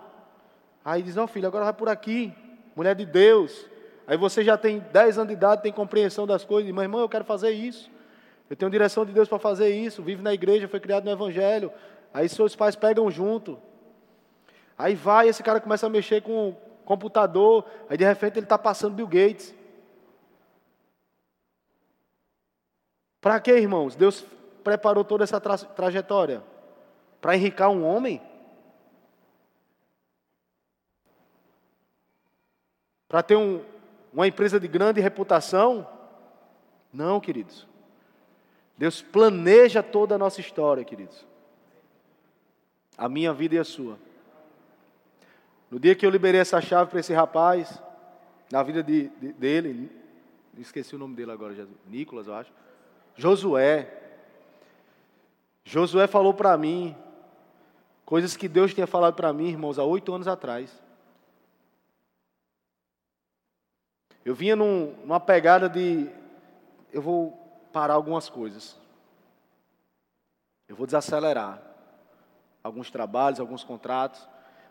Aí diz, não filho, agora vai por aqui, mulher de Deus. Aí você já tem 10 anos de idade, tem compreensão das coisas, mas irmão, eu quero fazer isso. Eu tenho direção de Deus para fazer isso, vive na igreja, foi criado no Evangelho. Aí seus pais pegam junto. Aí vai, esse cara começa a mexer com computador, aí de repente ele está passando Bill Gates. Para quê, irmãos? Deus preparou toda essa tra trajetória? Para enricar um homem? Para ter um, uma empresa de grande reputação? Não, queridos. Deus planeja toda a nossa história, queridos. A minha vida e a sua. No dia que eu liberei essa chave para esse rapaz, na vida de, de, dele, esqueci o nome dele agora, Jesus, Nicolas, eu acho. Josué. Josué falou para mim coisas que Deus tinha falado para mim, irmãos, há oito anos atrás. Eu vinha num, numa pegada de eu vou parar algumas coisas. Eu vou desacelerar alguns trabalhos, alguns contratos.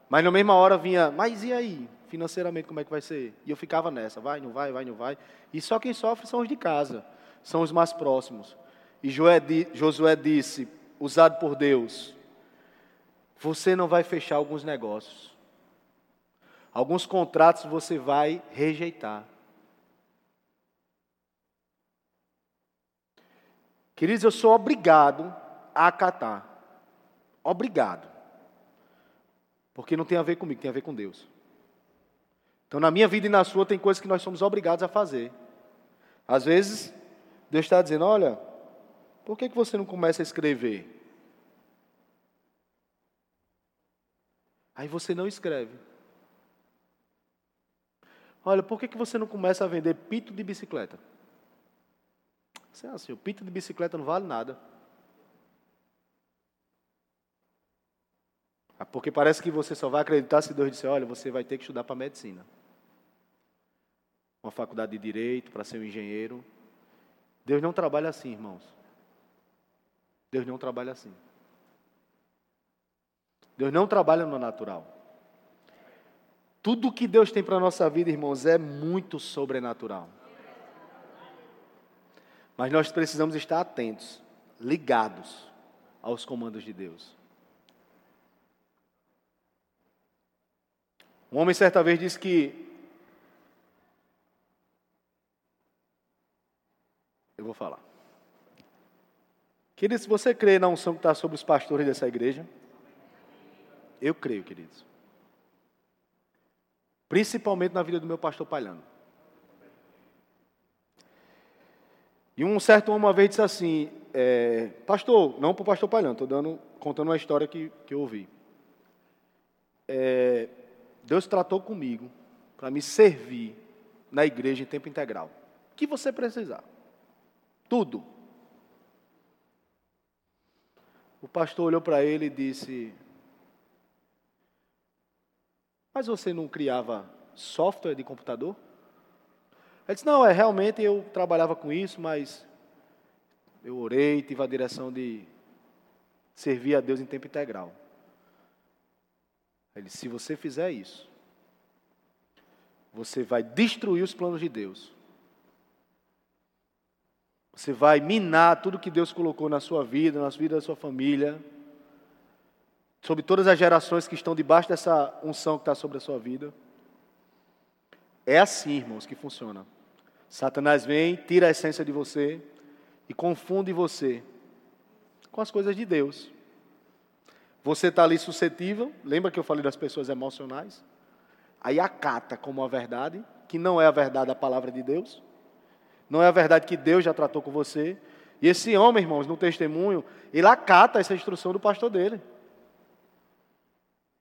Mas na mesma hora vinha, mas e aí? Financeiramente, como é que vai ser? E eu ficava nessa, vai, não vai, vai, não vai. E só quem sofre são os de casa, são os mais próximos. E Josué disse, usado por Deus, você não vai fechar alguns negócios. Alguns contratos você vai rejeitar. Queridos, eu sou obrigado a acatar. Obrigado. Porque não tem a ver comigo, tem a ver com Deus. Então, na minha vida e na sua, tem coisas que nós somos obrigados a fazer. Às vezes, Deus está dizendo: olha, por que, que você não começa a escrever? Aí você não escreve. Olha, por que, que você não começa a vender pito de bicicleta? Você é assim, o pito de bicicleta não vale nada. Ah, porque parece que você só vai acreditar se Deus disser, olha, você vai ter que estudar para medicina. Uma faculdade de direito, para ser um engenheiro. Deus não trabalha assim, irmãos. Deus não trabalha assim. Deus não trabalha no natural. Tudo que Deus tem para a nossa vida, irmãos, é muito sobrenatural. Mas nós precisamos estar atentos, ligados aos comandos de Deus. Um homem certa vez disse que. Eu vou falar. Queridos, se você crê na unção que está sobre os pastores dessa igreja, eu creio, queridos. Principalmente na vida do meu pastor Palhano. E um certo homem uma vez disse assim, é, pastor, não para o pastor Palhano, estou dando, contando uma história que, que eu ouvi. É, Deus tratou comigo para me servir na igreja em tempo integral. O que você precisar. Tudo. O pastor olhou para ele e disse: Mas você não criava software de computador? Ele disse: Não, é realmente eu trabalhava com isso, mas eu orei, tive a direção de servir a Deus em tempo integral. Ele disse: se você fizer isso, você vai destruir os planos de Deus Você vai minar tudo que Deus colocou na sua vida, na vida da sua família, sobre todas as gerações que estão debaixo dessa unção que está sobre a sua vida. É assim, irmãos, que funciona. Satanás vem, tira a essência de você e confunde você com as coisas de Deus. Você está ali suscetível, lembra que eu falei das pessoas emocionais? Aí acata como a verdade, que não é a verdade da palavra de Deus, não é a verdade que Deus já tratou com você. E esse homem, irmãos, no testemunho, ele acata essa instrução do pastor dele.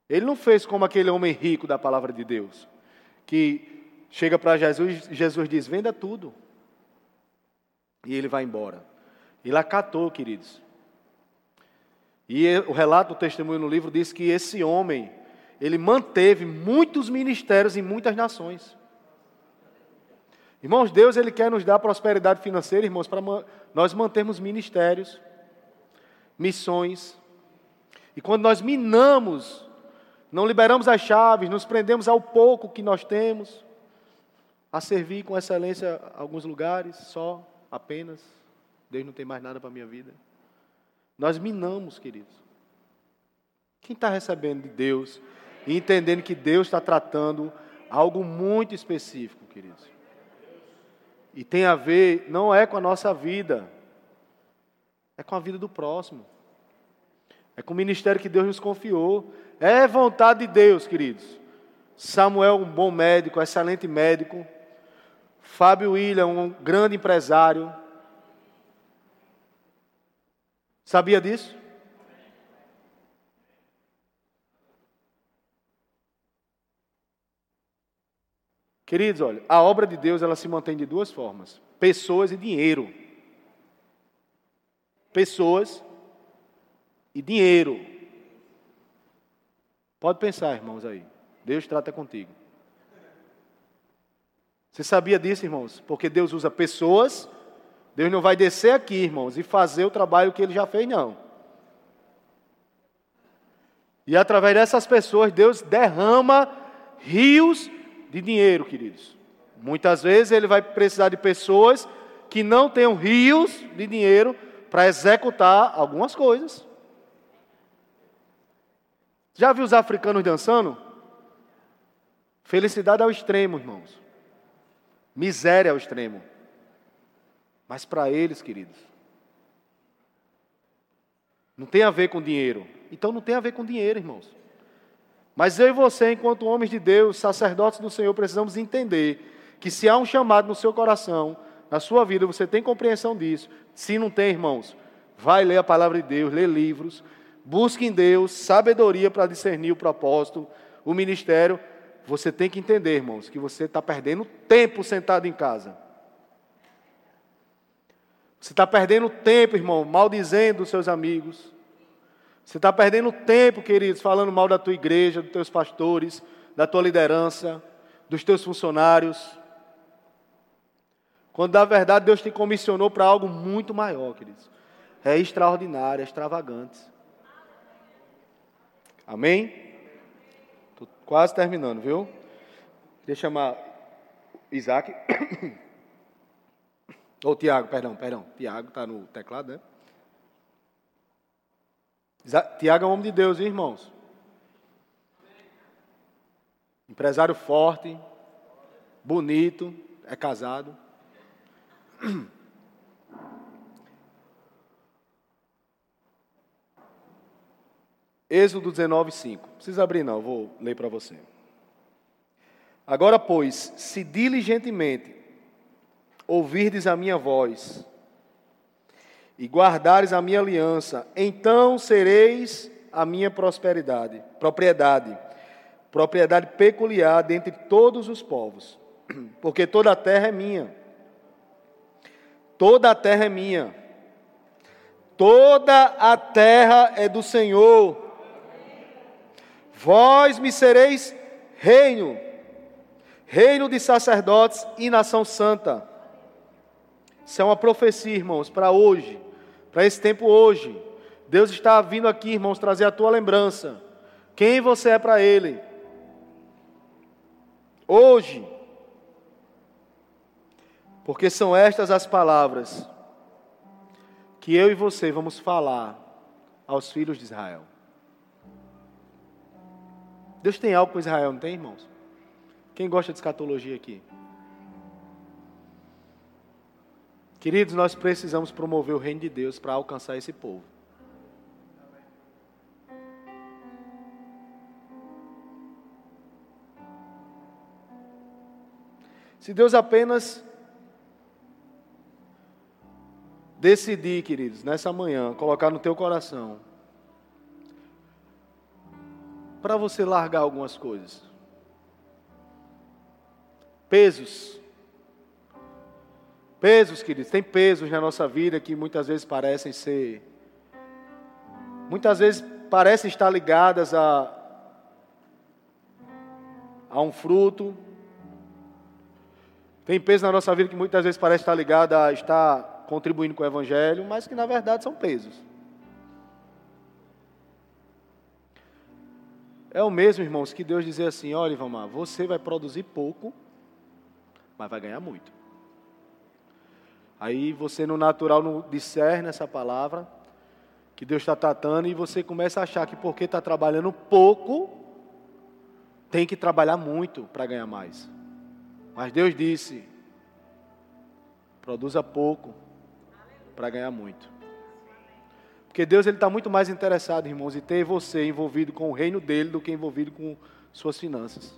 Ele não fez como aquele homem rico da palavra de Deus, que chega para Jesus e Jesus diz: venda tudo. E ele vai embora. Ele acatou, queridos. E o relato do testemunho no livro diz que esse homem, ele manteve muitos ministérios em muitas nações. Irmãos, Deus ele quer nos dar prosperidade financeira, irmãos, para nós mantermos ministérios, missões. E quando nós minamos, não liberamos as chaves, nos prendemos ao pouco que nós temos, a servir com excelência alguns lugares, só, apenas. Deus não tem mais nada para a minha vida. Nós minamos, queridos. Quem está recebendo de Deus e entendendo que Deus está tratando algo muito específico, queridos. E tem a ver, não é com a nossa vida, é com a vida do próximo. É com o ministério que Deus nos confiou. É vontade de Deus, queridos. Samuel, um bom médico, excelente médico. Fábio William, um grande empresário. Sabia disso? Queridos, olha, a obra de Deus ela se mantém de duas formas: pessoas e dinheiro. Pessoas e dinheiro. Pode pensar, irmãos, aí. Deus trata contigo. Você sabia disso, irmãos? Porque Deus usa pessoas. Deus não vai descer aqui, irmãos, e fazer o trabalho que ele já fez, não. E através dessas pessoas, Deus derrama rios de dinheiro, queridos. Muitas vezes ele vai precisar de pessoas que não tenham rios de dinheiro para executar algumas coisas. Já viu os africanos dançando? Felicidade ao extremo, irmãos. Miséria ao extremo. Mas para eles, queridos, não tem a ver com dinheiro. Então não tem a ver com dinheiro, irmãos. Mas eu e você, enquanto homens de Deus, sacerdotes do Senhor, precisamos entender que se há um chamado no seu coração, na sua vida, você tem compreensão disso. Se não tem, irmãos, vai ler a palavra de Deus, lê livros, busque em Deus sabedoria para discernir o propósito, o ministério. Você tem que entender, irmãos, que você está perdendo tempo sentado em casa. Você está perdendo tempo, irmão, maldizendo os seus amigos. Você está perdendo tempo, queridos, falando mal da tua igreja, dos teus pastores, da tua liderança, dos teus funcionários. Quando na verdade Deus te comissionou para algo muito maior, queridos. É extraordinário, é extravagante. Amém? Estou quase terminando, viu? Deixa chamar Isaac. <coughs> Ou Tiago, perdão, perdão. Tiago está no teclado, né? Tiago é um homem de Deus, hein, irmãos? Empresário forte, bonito, é casado. <coughs> Êxodo 19, 5. Não precisa abrir, não, vou ler para você. Agora, pois, se diligentemente ouvirdes a minha voz, e guardares a minha aliança, então sereis a minha prosperidade, propriedade, propriedade peculiar dentre todos os povos, <clears throat> porque toda a terra é minha. Toda a terra é minha. Toda a terra é do Senhor. Vós me sereis reino, reino de sacerdotes e nação santa. Isso é uma profecia, irmãos, para hoje para esse tempo hoje. Deus está vindo aqui, irmãos, trazer a tua lembrança. Quem você é para Ele. Hoje. Porque são estas as palavras que eu e você vamos falar aos filhos de Israel. Deus tem algo com Israel, não tem, irmãos? Quem gosta de escatologia aqui? Queridos, nós precisamos promover o reino de Deus para alcançar esse povo. Se Deus apenas decidir, queridos, nessa manhã, colocar no teu coração, para você largar algumas coisas, pesos, pesos, queridos, tem pesos na nossa vida que muitas vezes parecem ser, muitas vezes parecem estar ligadas a, a um fruto, tem pesos na nossa vida que muitas vezes parece estar ligada a estar contribuindo com o Evangelho, mas que na verdade são pesos. É o mesmo, irmãos, que Deus dizer assim: olha, Ivamar, você vai produzir pouco, mas vai ganhar muito. Aí você no natural não discerne essa palavra que Deus está tratando e você começa a achar que porque está trabalhando pouco, tem que trabalhar muito para ganhar mais. Mas Deus disse: produza pouco, para ganhar muito. Porque Deus está muito mais interessado, irmãos, em ter você envolvido com o reino dele do que envolvido com suas finanças.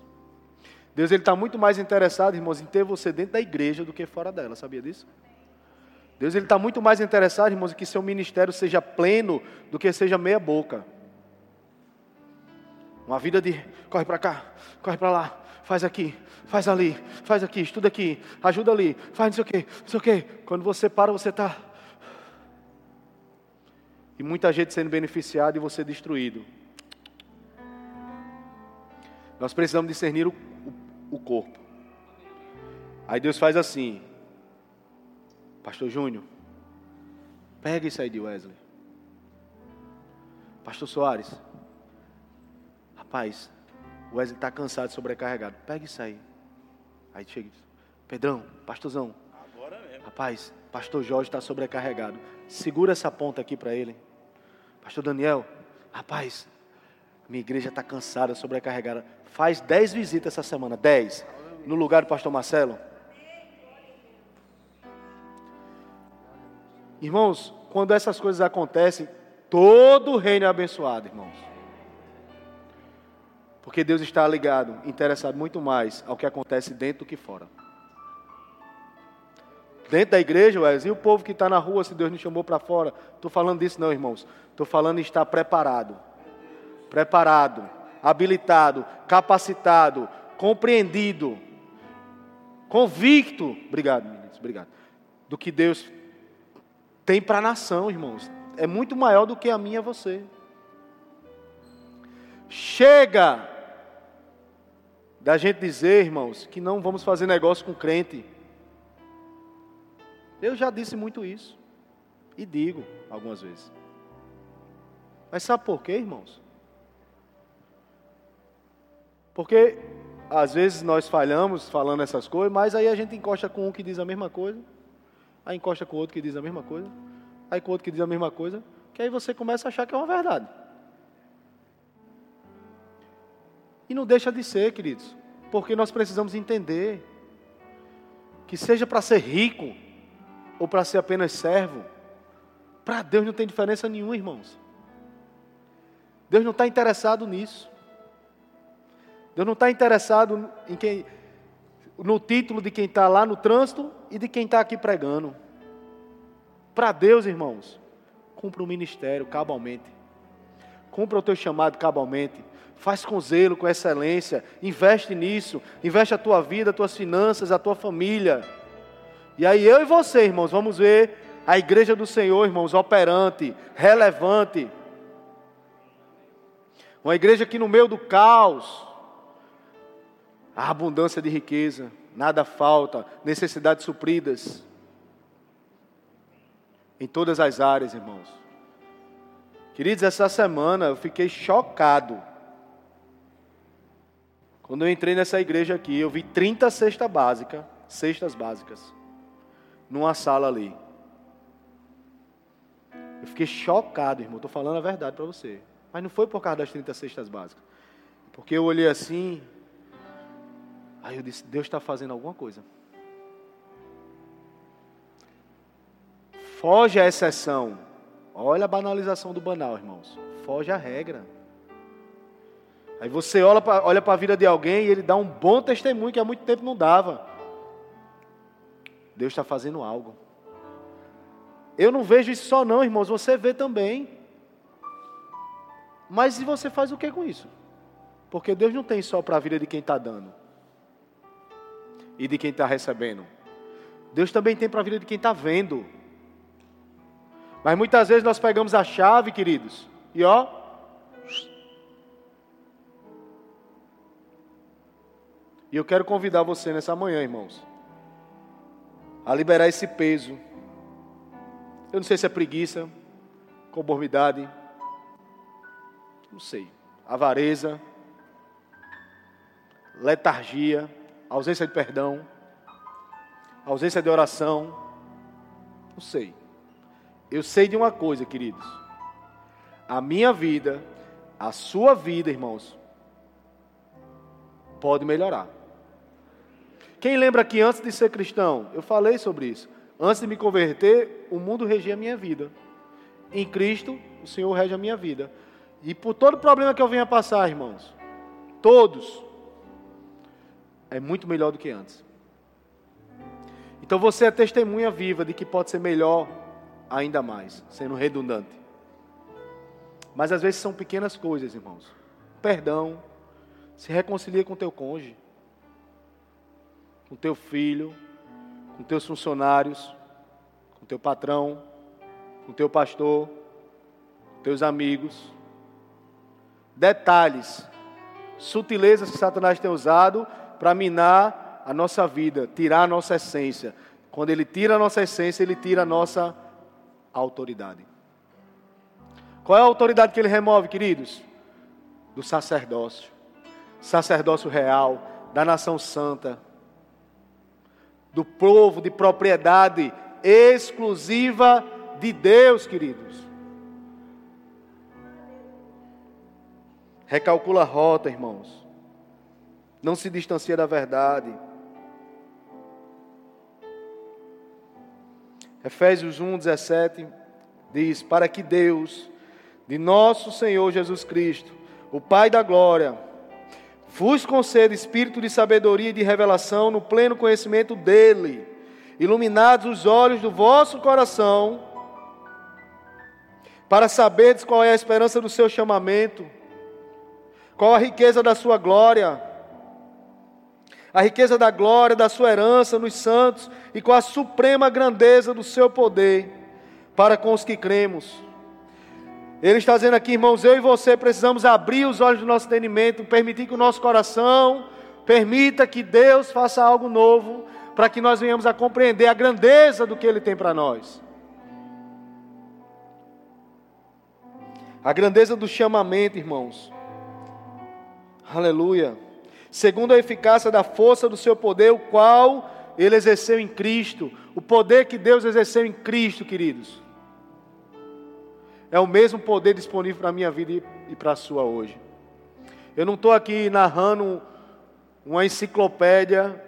Deus está muito mais interessado, irmãos, em ter você dentro da igreja do que fora dela. Sabia disso? Deus está muito mais interessado, irmãos, em que seu ministério seja pleno do que seja meia boca. Uma vida de corre para cá, corre para lá, faz aqui, faz ali, faz aqui, estuda aqui, ajuda ali, faz não sei o quê, não sei o quê. Quando você para, você está e muita gente sendo beneficiada e você destruído. Nós precisamos discernir o, o, o corpo. Aí Deus faz assim, Pastor Júnior, pega isso aí de Wesley. Pastor Soares, rapaz, o Wesley está cansado, sobrecarregado. Pega isso aí. Aí chega, Pedrão, pastorzão. Agora mesmo. Rapaz, pastor Jorge está sobrecarregado. Segura essa ponta aqui para ele. Pastor Daniel, rapaz, minha igreja está cansada, sobrecarregada. Faz dez visitas essa semana, dez, no lugar do pastor Marcelo. Irmãos, quando essas coisas acontecem, todo o reino é abençoado, irmãos. Porque Deus está ligado, interessado muito mais ao que acontece dentro do que fora. Dentro da igreja, Wes, e o povo que está na rua, se Deus nos chamou para fora? Estou falando disso não, irmãos. Estou falando em estar preparado. Preparado, habilitado, capacitado, compreendido, convicto. Obrigado, meninos, obrigado. Do que Deus tem para a nação, irmãos. É muito maior do que a minha você. Chega da gente dizer, irmãos, que não vamos fazer negócio com crente. Eu já disse muito isso. E digo algumas vezes. Mas sabe por quê, irmãos? Porque às vezes nós falhamos falando essas coisas, mas aí a gente encosta com um que diz a mesma coisa, aí encosta com outro que diz a mesma coisa, aí com outro que diz a mesma coisa, que aí você começa a achar que é uma verdade. E não deixa de ser, queridos, porque nós precisamos entender que seja para ser rico, ou para ser apenas servo, para Deus não tem diferença nenhuma, irmãos. Deus não está interessado nisso. Deus não está interessado em quem, no título de quem está lá no trânsito e de quem está aqui pregando. Para Deus, irmãos, cumpra o ministério cabalmente. Cumpra o teu chamado cabalmente. Faz com zelo, com excelência. Investe nisso. Investe a tua vida, as tuas finanças, a tua família. E aí eu e você, irmãos, vamos ver a igreja do Senhor, irmãos, operante, relevante. Uma igreja que no meio do caos, a abundância de riqueza, nada falta, necessidades supridas. Em todas as áreas, irmãos. Queridos, essa semana eu fiquei chocado. Quando eu entrei nessa igreja aqui, eu vi 30 cestas básicas, cestas básicas numa sala ali. Eu fiquei chocado, irmão. Estou falando a verdade para você. Mas não foi por causa das 30 cestas básicas. Porque eu olhei assim. Aí eu disse: Deus está fazendo alguma coisa. Foge a exceção. Olha a banalização do banal, irmãos. Foge a regra. Aí você olha para olha a vida de alguém e ele dá um bom testemunho que há muito tempo não dava. Deus está fazendo algo. Eu não vejo isso só não, irmãos, você vê também. Mas e você faz o que com isso? Porque Deus não tem só para a vida de quem está dando e de quem está recebendo. Deus também tem para a vida de quem está vendo. Mas muitas vezes nós pegamos a chave, queridos, e ó. E eu quero convidar você nessa manhã, irmãos, a liberar esse peso. Eu não sei se é preguiça, conformidade, não sei, avareza, letargia, ausência de perdão, ausência de oração, não sei. Eu sei de uma coisa, queridos. A minha vida, a sua vida, irmãos, pode melhorar. Quem lembra que antes de ser cristão, eu falei sobre isso. Antes de me converter, o mundo regia a minha vida. Em Cristo, o Senhor rege a minha vida. E por todo problema que eu venha passar, irmãos, todos, é muito melhor do que antes. Então você é testemunha viva de que pode ser melhor ainda mais, sendo redundante. Mas às vezes são pequenas coisas, irmãos. Perdão, se reconcilia com teu cônjuge, com teu filho, com teus funcionários, com teu patrão, com teu pastor, com teus amigos. Detalhes, sutilezas que Satanás tem usado para minar a nossa vida, tirar a nossa essência. Quando ele tira a nossa essência, ele tira a nossa autoridade. Qual é a autoridade que ele remove, queridos? Do sacerdócio. Sacerdócio real, da nação santa, do povo de propriedade exclusiva de Deus, queridos. Recalcula a rota, irmãos. Não se distancia da verdade. Efésios 1, 17 diz: Para que Deus, de nosso Senhor Jesus Cristo, o Pai da glória, vos conceda espírito de sabedoria e de revelação no pleno conhecimento dEle, iluminados os olhos do vosso coração, para saberdes qual é a esperança do seu chamamento, qual a riqueza da sua glória, a riqueza da glória da sua herança nos santos e com a suprema grandeza do seu poder para com os que cremos. Ele está dizendo aqui, irmãos, eu e você precisamos abrir os olhos do nosso entendimento, permitir que o nosso coração permita que Deus faça algo novo, para que nós venhamos a compreender a grandeza do que Ele tem para nós. A grandeza do chamamento, irmãos. Aleluia segundo a eficácia da força do seu poder, o qual ele exerceu em Cristo. O poder que Deus exerceu em Cristo, queridos, é o mesmo poder disponível para a minha vida e para a sua hoje. Eu não estou aqui narrando uma enciclopédia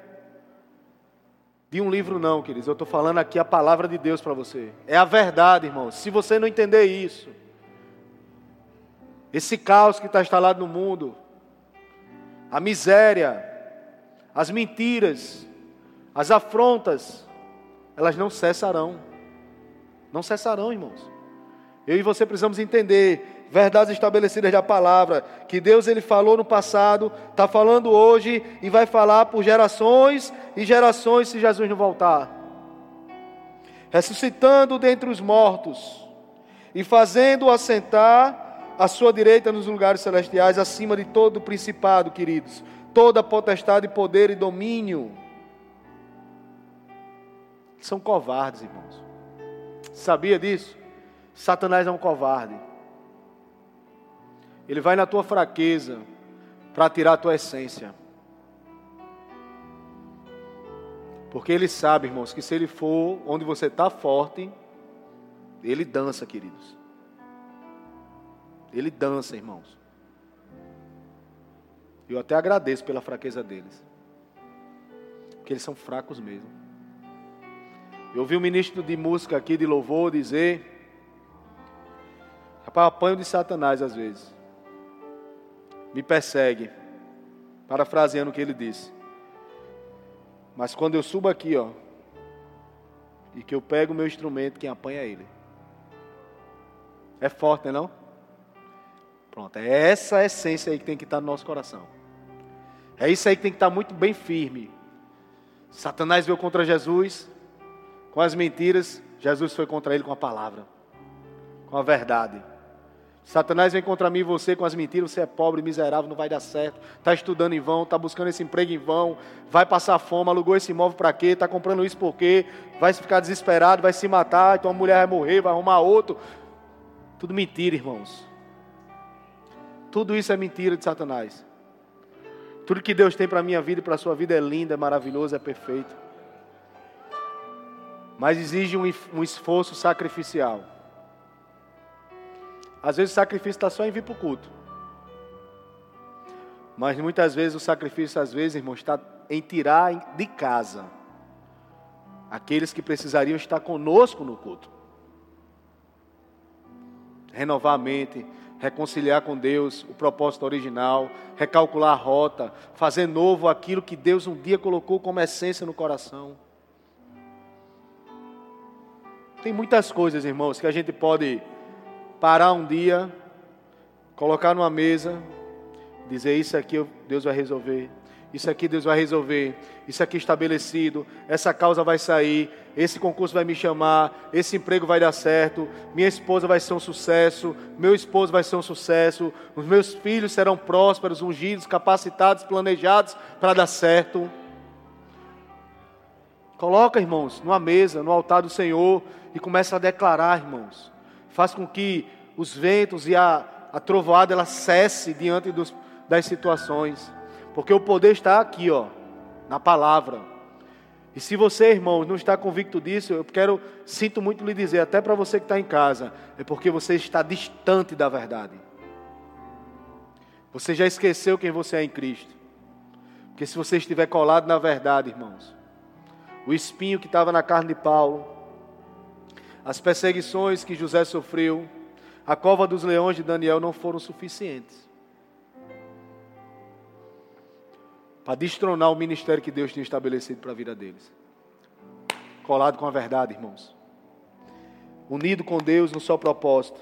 de um livro, não, queridos. Eu estou falando aqui a palavra de Deus para você. É a verdade, irmão. Se você não entender isso, esse caos que está instalado no mundo, a miséria, as mentiras, as afrontas, elas não cessarão. Não cessarão, irmãos. Eu e você precisamos entender verdades estabelecidas da palavra, que Deus ele falou no passado, está falando hoje e vai falar por gerações e gerações se Jesus não voltar. Ressuscitando dentre os mortos e fazendo assentar à sua direita nos lugares celestiais, acima de todo o principado, queridos, toda potestade, poder e domínio. São covardes, irmãos. Sabia disso? Satanás é um covarde. Ele vai na tua fraqueza para tirar a tua essência. Porque ele sabe, irmãos, que se ele for onde você está forte, Ele dança, queridos. Ele dança, irmãos. Eu até agradeço pela fraqueza deles. Porque eles são fracos mesmo. Eu ouvi um ministro de música aqui, de louvor, dizer. Rapaz, apanho de Satanás às vezes. Me persegue. Parafraseando o que ele disse. Mas quando eu subo aqui, ó, e que eu pego o meu instrumento, quem apanha é ele. É forte, não é não? Pronto, é essa essência aí que tem que estar no nosso coração. É isso aí que tem que estar muito bem firme. Satanás veio contra Jesus com as mentiras, Jesus foi contra ele com a palavra, com a verdade. Satanás vem contra mim e você com as mentiras, você é pobre, miserável, não vai dar certo, está estudando em vão, está buscando esse emprego em vão, vai passar fome, alugou esse imóvel para quê, está comprando isso por quê, vai ficar desesperado, vai se matar, então a mulher vai morrer, vai arrumar outro. Tudo mentira, irmãos. Tudo isso é mentira de Satanás. Tudo que Deus tem para a minha vida e para a sua vida é lindo, é maravilhoso, é perfeito. Mas exige um, um esforço sacrificial. Às vezes o sacrifício está só em vir para o culto. Mas muitas vezes o sacrifício, às vezes, irmão, está em tirar de casa aqueles que precisariam estar conosco no culto. Renovar a mente, reconciliar com Deus o propósito original, recalcular a rota, fazer novo aquilo que Deus um dia colocou como essência no coração. Tem muitas coisas, irmãos, que a gente pode parar um dia, colocar numa mesa, dizer isso aqui Deus vai resolver. Isso aqui Deus vai resolver. Isso aqui estabelecido. Essa causa vai sair. Esse concurso vai me chamar. Esse emprego vai dar certo. Minha esposa vai ser um sucesso. Meu esposo vai ser um sucesso. Os meus filhos serão prósperos, ungidos, capacitados, planejados para dar certo. Coloca, irmãos, numa mesa, no altar do Senhor e começa a declarar, irmãos. Faz com que os ventos e a, a trovoada ela cesse diante dos, das situações. Porque o poder está aqui, ó, na palavra. E se você, irmão, não está convicto disso, eu quero, sinto muito lhe dizer, até para você que está em casa, é porque você está distante da verdade. Você já esqueceu quem você é em Cristo. Porque se você estiver colado na verdade, irmãos, o espinho que estava na carne de Paulo, as perseguições que José sofreu, a cova dos leões de Daniel não foram suficientes. para destronar o ministério que Deus tinha estabelecido para a vida deles. Colado com a verdade, irmãos. Unido com Deus no seu propósito.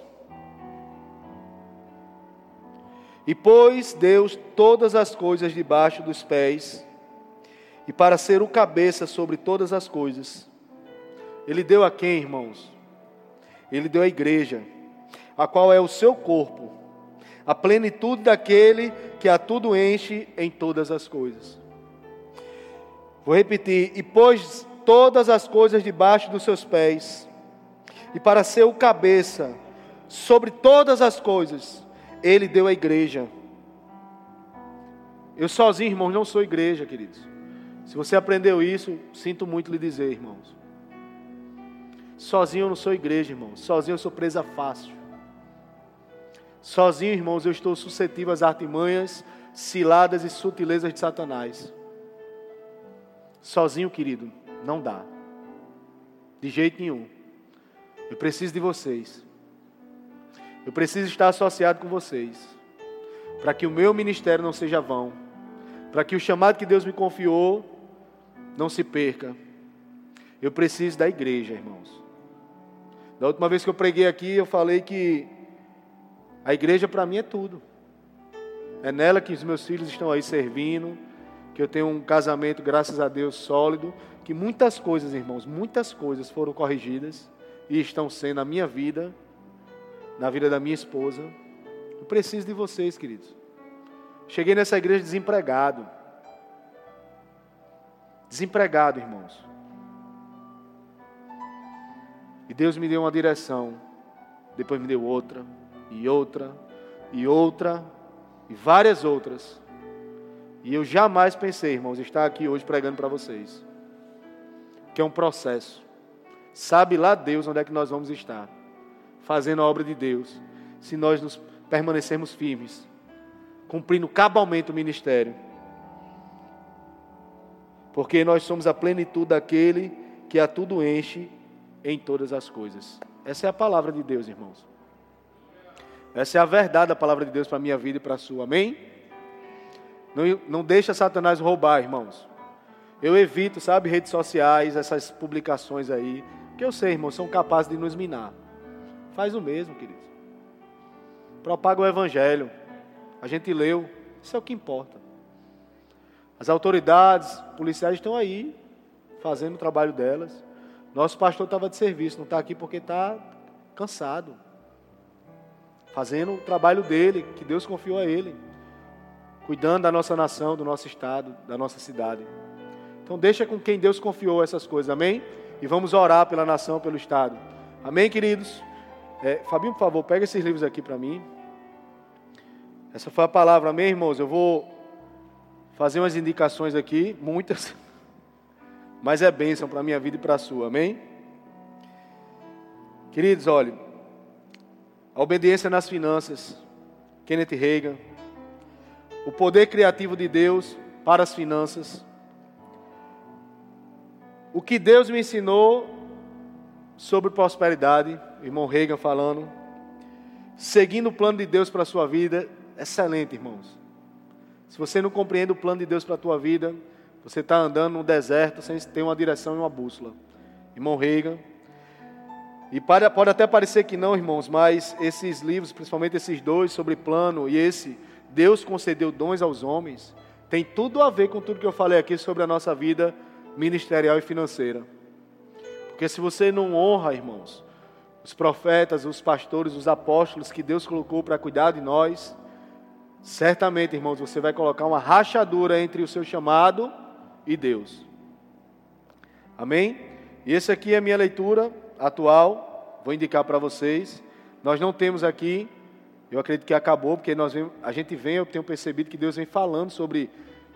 E pôs Deus todas as coisas debaixo dos pés, e para ser o cabeça sobre todas as coisas. Ele deu a quem, irmãos? Ele deu à igreja, a qual é o seu corpo a plenitude daquele que a tudo enche em todas as coisas. Vou repetir: e pôs todas as coisas debaixo dos seus pés, e para ser o cabeça sobre todas as coisas, ele deu a igreja. Eu sozinho, irmãos, não sou igreja, queridos. Se você aprendeu isso, sinto muito lhe dizer, irmãos. Sozinho eu não sou igreja, irmãos. Sozinho eu sou presa fácil. Sozinho, irmãos, eu estou suscetível às artimanhas, ciladas e sutilezas de Satanás. Sozinho, querido, não dá. De jeito nenhum. Eu preciso de vocês. Eu preciso estar associado com vocês. Para que o meu ministério não seja vão. Para que o chamado que Deus me confiou não se perca. Eu preciso da igreja, irmãos. Da última vez que eu preguei aqui, eu falei que a igreja para mim é tudo. É nela que os meus filhos estão aí servindo, que eu tenho um casamento, graças a Deus, sólido, que muitas coisas, irmãos, muitas coisas foram corrigidas e estão sendo na minha vida, na vida da minha esposa. Eu preciso de vocês, queridos. Cheguei nessa igreja desempregado. Desempregado, irmãos. E Deus me deu uma direção, depois me deu outra e outra, e outra, e várias outras. E eu jamais pensei, irmãos, estar aqui hoje pregando para vocês. Que é um processo. Sabe lá Deus onde é que nós vamos estar. fazendo a obra de Deus, se nós nos permanecermos firmes, cumprindo cabalmente o ministério. Porque nós somos a plenitude daquele que a tudo enche em todas as coisas. Essa é a palavra de Deus, irmãos. Essa é a verdade da palavra de Deus para a minha vida e para a sua. Amém? Não, não deixa Satanás roubar, irmãos. Eu evito, sabe, redes sociais, essas publicações aí. Que eu sei, irmãos, são capazes de nos minar. Faz o mesmo, queridos. Propaga o evangelho. A gente leu. Isso é o que importa. As autoridades policiais estão aí, fazendo o trabalho delas. Nosso pastor estava de serviço, não está aqui porque está cansado. Fazendo o trabalho dele, que Deus confiou a ele. Cuidando da nossa nação, do nosso estado, da nossa cidade. Então deixa com quem Deus confiou essas coisas, amém? E vamos orar pela nação, pelo estado. Amém, queridos? É, Fabinho, por favor, pega esses livros aqui para mim. Essa foi a palavra, amém, irmãos? Eu vou fazer umas indicações aqui, muitas, <laughs> mas é bênção para a minha vida e para a sua, amém? Queridos, olhe, a obediência nas finanças, Kenneth Reagan, o poder criativo de Deus para as finanças, o que Deus me ensinou sobre prosperidade, irmão Reagan falando, seguindo o plano de Deus para a sua vida, excelente, irmãos. Se você não compreende o plano de Deus para a tua vida, você está andando no deserto sem ter uma direção e uma bússola. Irmão Reagan. E pode até parecer que não, irmãos, mas esses livros, principalmente esses dois sobre plano e esse, Deus concedeu dons aos homens, tem tudo a ver com tudo que eu falei aqui sobre a nossa vida ministerial e financeira. Porque se você não honra, irmãos, os profetas, os pastores, os apóstolos que Deus colocou para cuidar de nós, certamente, irmãos, você vai colocar uma rachadura entre o seu chamado e Deus. Amém? E essa aqui é a minha leitura atual, vou indicar para vocês. Nós não temos aqui, eu acredito que acabou, porque nós vem, a gente vem, eu tenho percebido que Deus vem falando sobre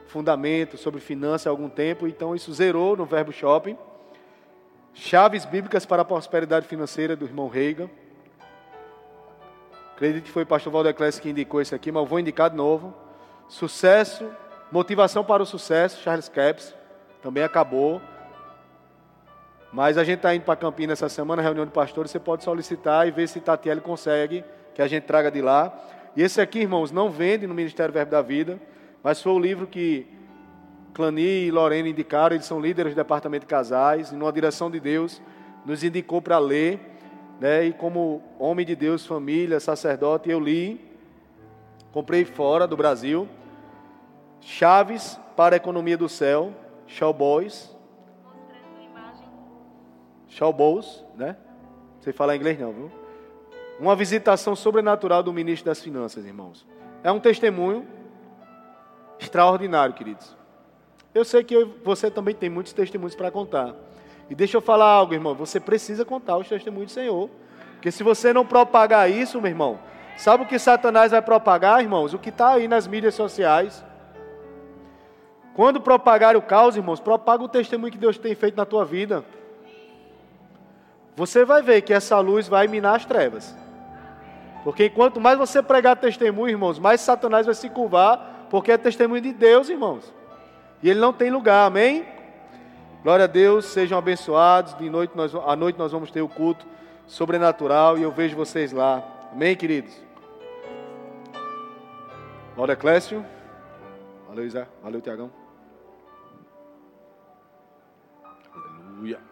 fundamento, sobre finanças há algum tempo, então isso zerou no Verbo Shopping. Chaves bíblicas para a prosperidade financeira do irmão Reagan. Acredito que foi o pastor Valdeclés que indicou isso aqui, mas eu vou indicar de novo. Sucesso, motivação para o sucesso, Charles Capps, também acabou. Mas a gente está indo para Campinas essa semana, reunião de pastores, você pode solicitar e ver se Tatiele consegue que a gente traga de lá. E esse aqui, irmãos, não vende no Ministério Verbo da Vida. Mas foi o livro que Clani e Lorena indicaram, eles são líderes do departamento de casais, e numa direção de Deus, nos indicou para ler, né? E como homem de Deus, família, sacerdote, eu li, comprei fora do Brasil, Chaves para a Economia do Céu, Showboys. Showboys, né? Sei falar inglês não, viu? Uma visitação sobrenatural do ministro das Finanças, irmãos. É um testemunho extraordinário, queridos. Eu sei que eu, você também tem muitos testemunhos para contar. E deixa eu falar algo, irmão. Você precisa contar os testemunhos do Senhor. Porque se você não propagar isso, meu irmão, sabe o que Satanás vai propagar, irmãos? O que está aí nas mídias sociais. Quando propagar o caos, irmãos, propaga o testemunho que Deus tem feito na tua vida. Você vai ver que essa luz vai minar as trevas. Porque quanto mais você pregar testemunho, irmãos, mais Satanás vai se curvar porque é testemunho de Deus, irmãos. E ele não tem lugar, amém? Glória a Deus, sejam abençoados. De noite nós, à noite nós vamos ter o culto sobrenatural e eu vejo vocês lá. Amém, queridos? Glória Clécio. Valeu, Isa. Valeu, Tiagão. Aleluia.